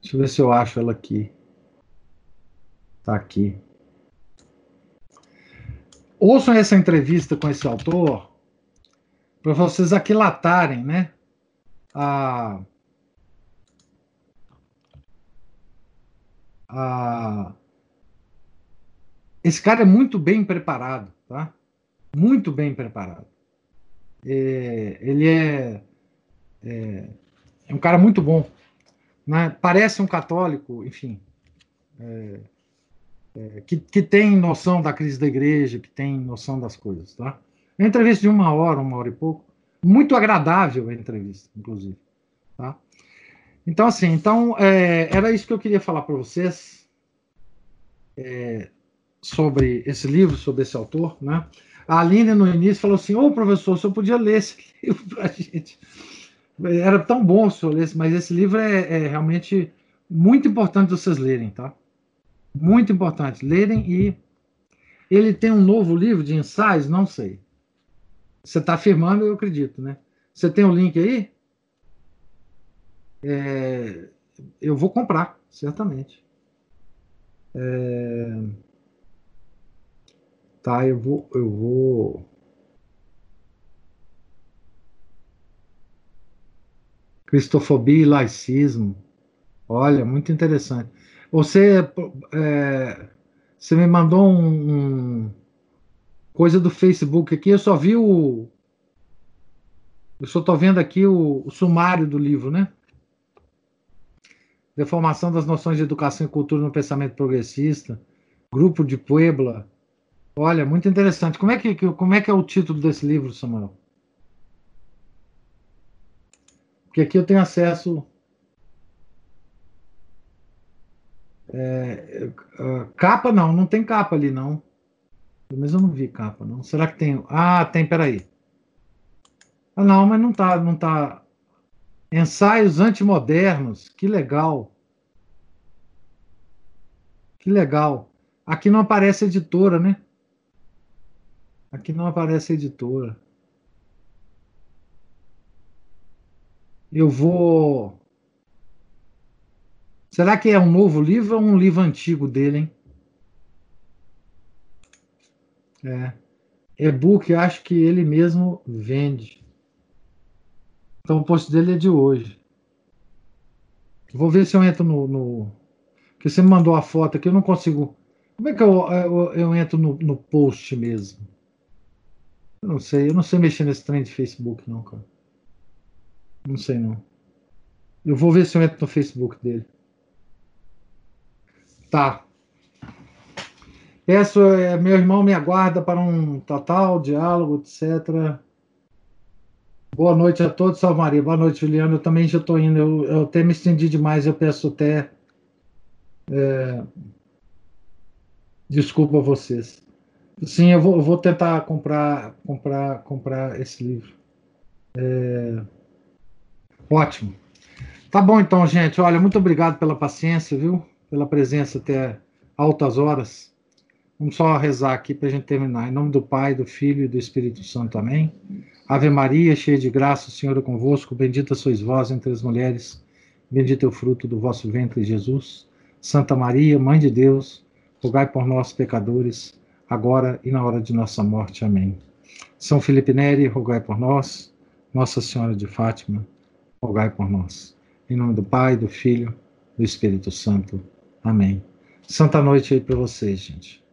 Deixa eu ver se eu acho ela aqui. Tá aqui. Ouçam essa entrevista com esse autor para vocês aquilatarem, né? A, a, esse cara é muito bem preparado, tá? Muito bem preparado. É, ele é, é, é, um cara muito bom. Né? Parece um católico, enfim. É, é, que, que tem noção da crise da igreja, que tem noção das coisas, tá? Uma entrevista de uma hora, uma hora e pouco. Muito agradável a entrevista, inclusive. Tá? Então, assim, então, é, era isso que eu queria falar para vocês é, sobre esse livro, sobre esse autor. Né? A Aline, no início, falou assim: Ô, professor, senhor podia ler esse *laughs* livro para a gente. Era tão bom o senhor ler, mas esse livro é, é realmente muito importante vocês lerem, tá? Muito importante. Lerem e. Ele tem um novo livro de ensaios? Não sei. Você está afirmando, eu acredito, né? Você tem o um link aí? É, eu vou comprar, certamente. É, tá, eu vou, eu vou. Cristofobia e laicismo. Olha, muito interessante. Você, é, você me mandou um, um, coisa do Facebook aqui, eu só vi o. Eu só estou vendo aqui o, o, sumário do livro, né? Deformação das noções de educação e cultura no pensamento progressista, Grupo de Puebla. Olha, muito interessante. Como é que, como é, que é o título desse livro, Samuel? Porque aqui eu tenho acesso É, é, capa não, não tem capa ali não. Mas eu não vi capa não. Será que tem? Ah, tem, peraí. Ah, não, mas não tá, não tá. Ensaios antimodernos, que legal. Que legal. Aqui não aparece editora, né? Aqui não aparece editora. Eu vou Será que é um novo livro ou um livro antigo dele, hein? É. E-book, acho que ele mesmo vende. Então o post dele é de hoje. Vou ver se eu entro no. no... Que você me mandou a foto aqui, eu não consigo. Como é que eu, eu, eu entro no, no post mesmo? Eu não sei, eu não sei mexer nesse trem de Facebook, não, cara. Não sei, não. Eu vou ver se eu entro no Facebook dele. Tá. Peço, é, meu irmão me aguarda para um total diálogo, etc. Boa noite a todos, Salve Maria. Boa noite, Juliano. Eu também já estou indo. Eu, eu, até me estendi demais. Eu peço até é, desculpa a vocês. Sim, eu vou, eu vou, tentar comprar, comprar, comprar esse livro. É, ótimo. Tá bom, então, gente. Olha, muito obrigado pela paciência, viu? pela presença até altas horas. Vamos só rezar aqui para a gente terminar. Em nome do Pai, do Filho e do Espírito Santo. Amém. Ave Maria, cheia de graça, o Senhor é convosco. Bendita sois vós entre as mulheres. Bendito é o fruto do vosso ventre, Jesus. Santa Maria, Mãe de Deus, rogai por nós, pecadores, agora e na hora de nossa morte. Amém. São Felipe Neri, rogai por nós. Nossa Senhora de Fátima, rogai por nós. Em nome do Pai, do Filho, do Espírito Santo. Amém. Santa noite aí para vocês, gente.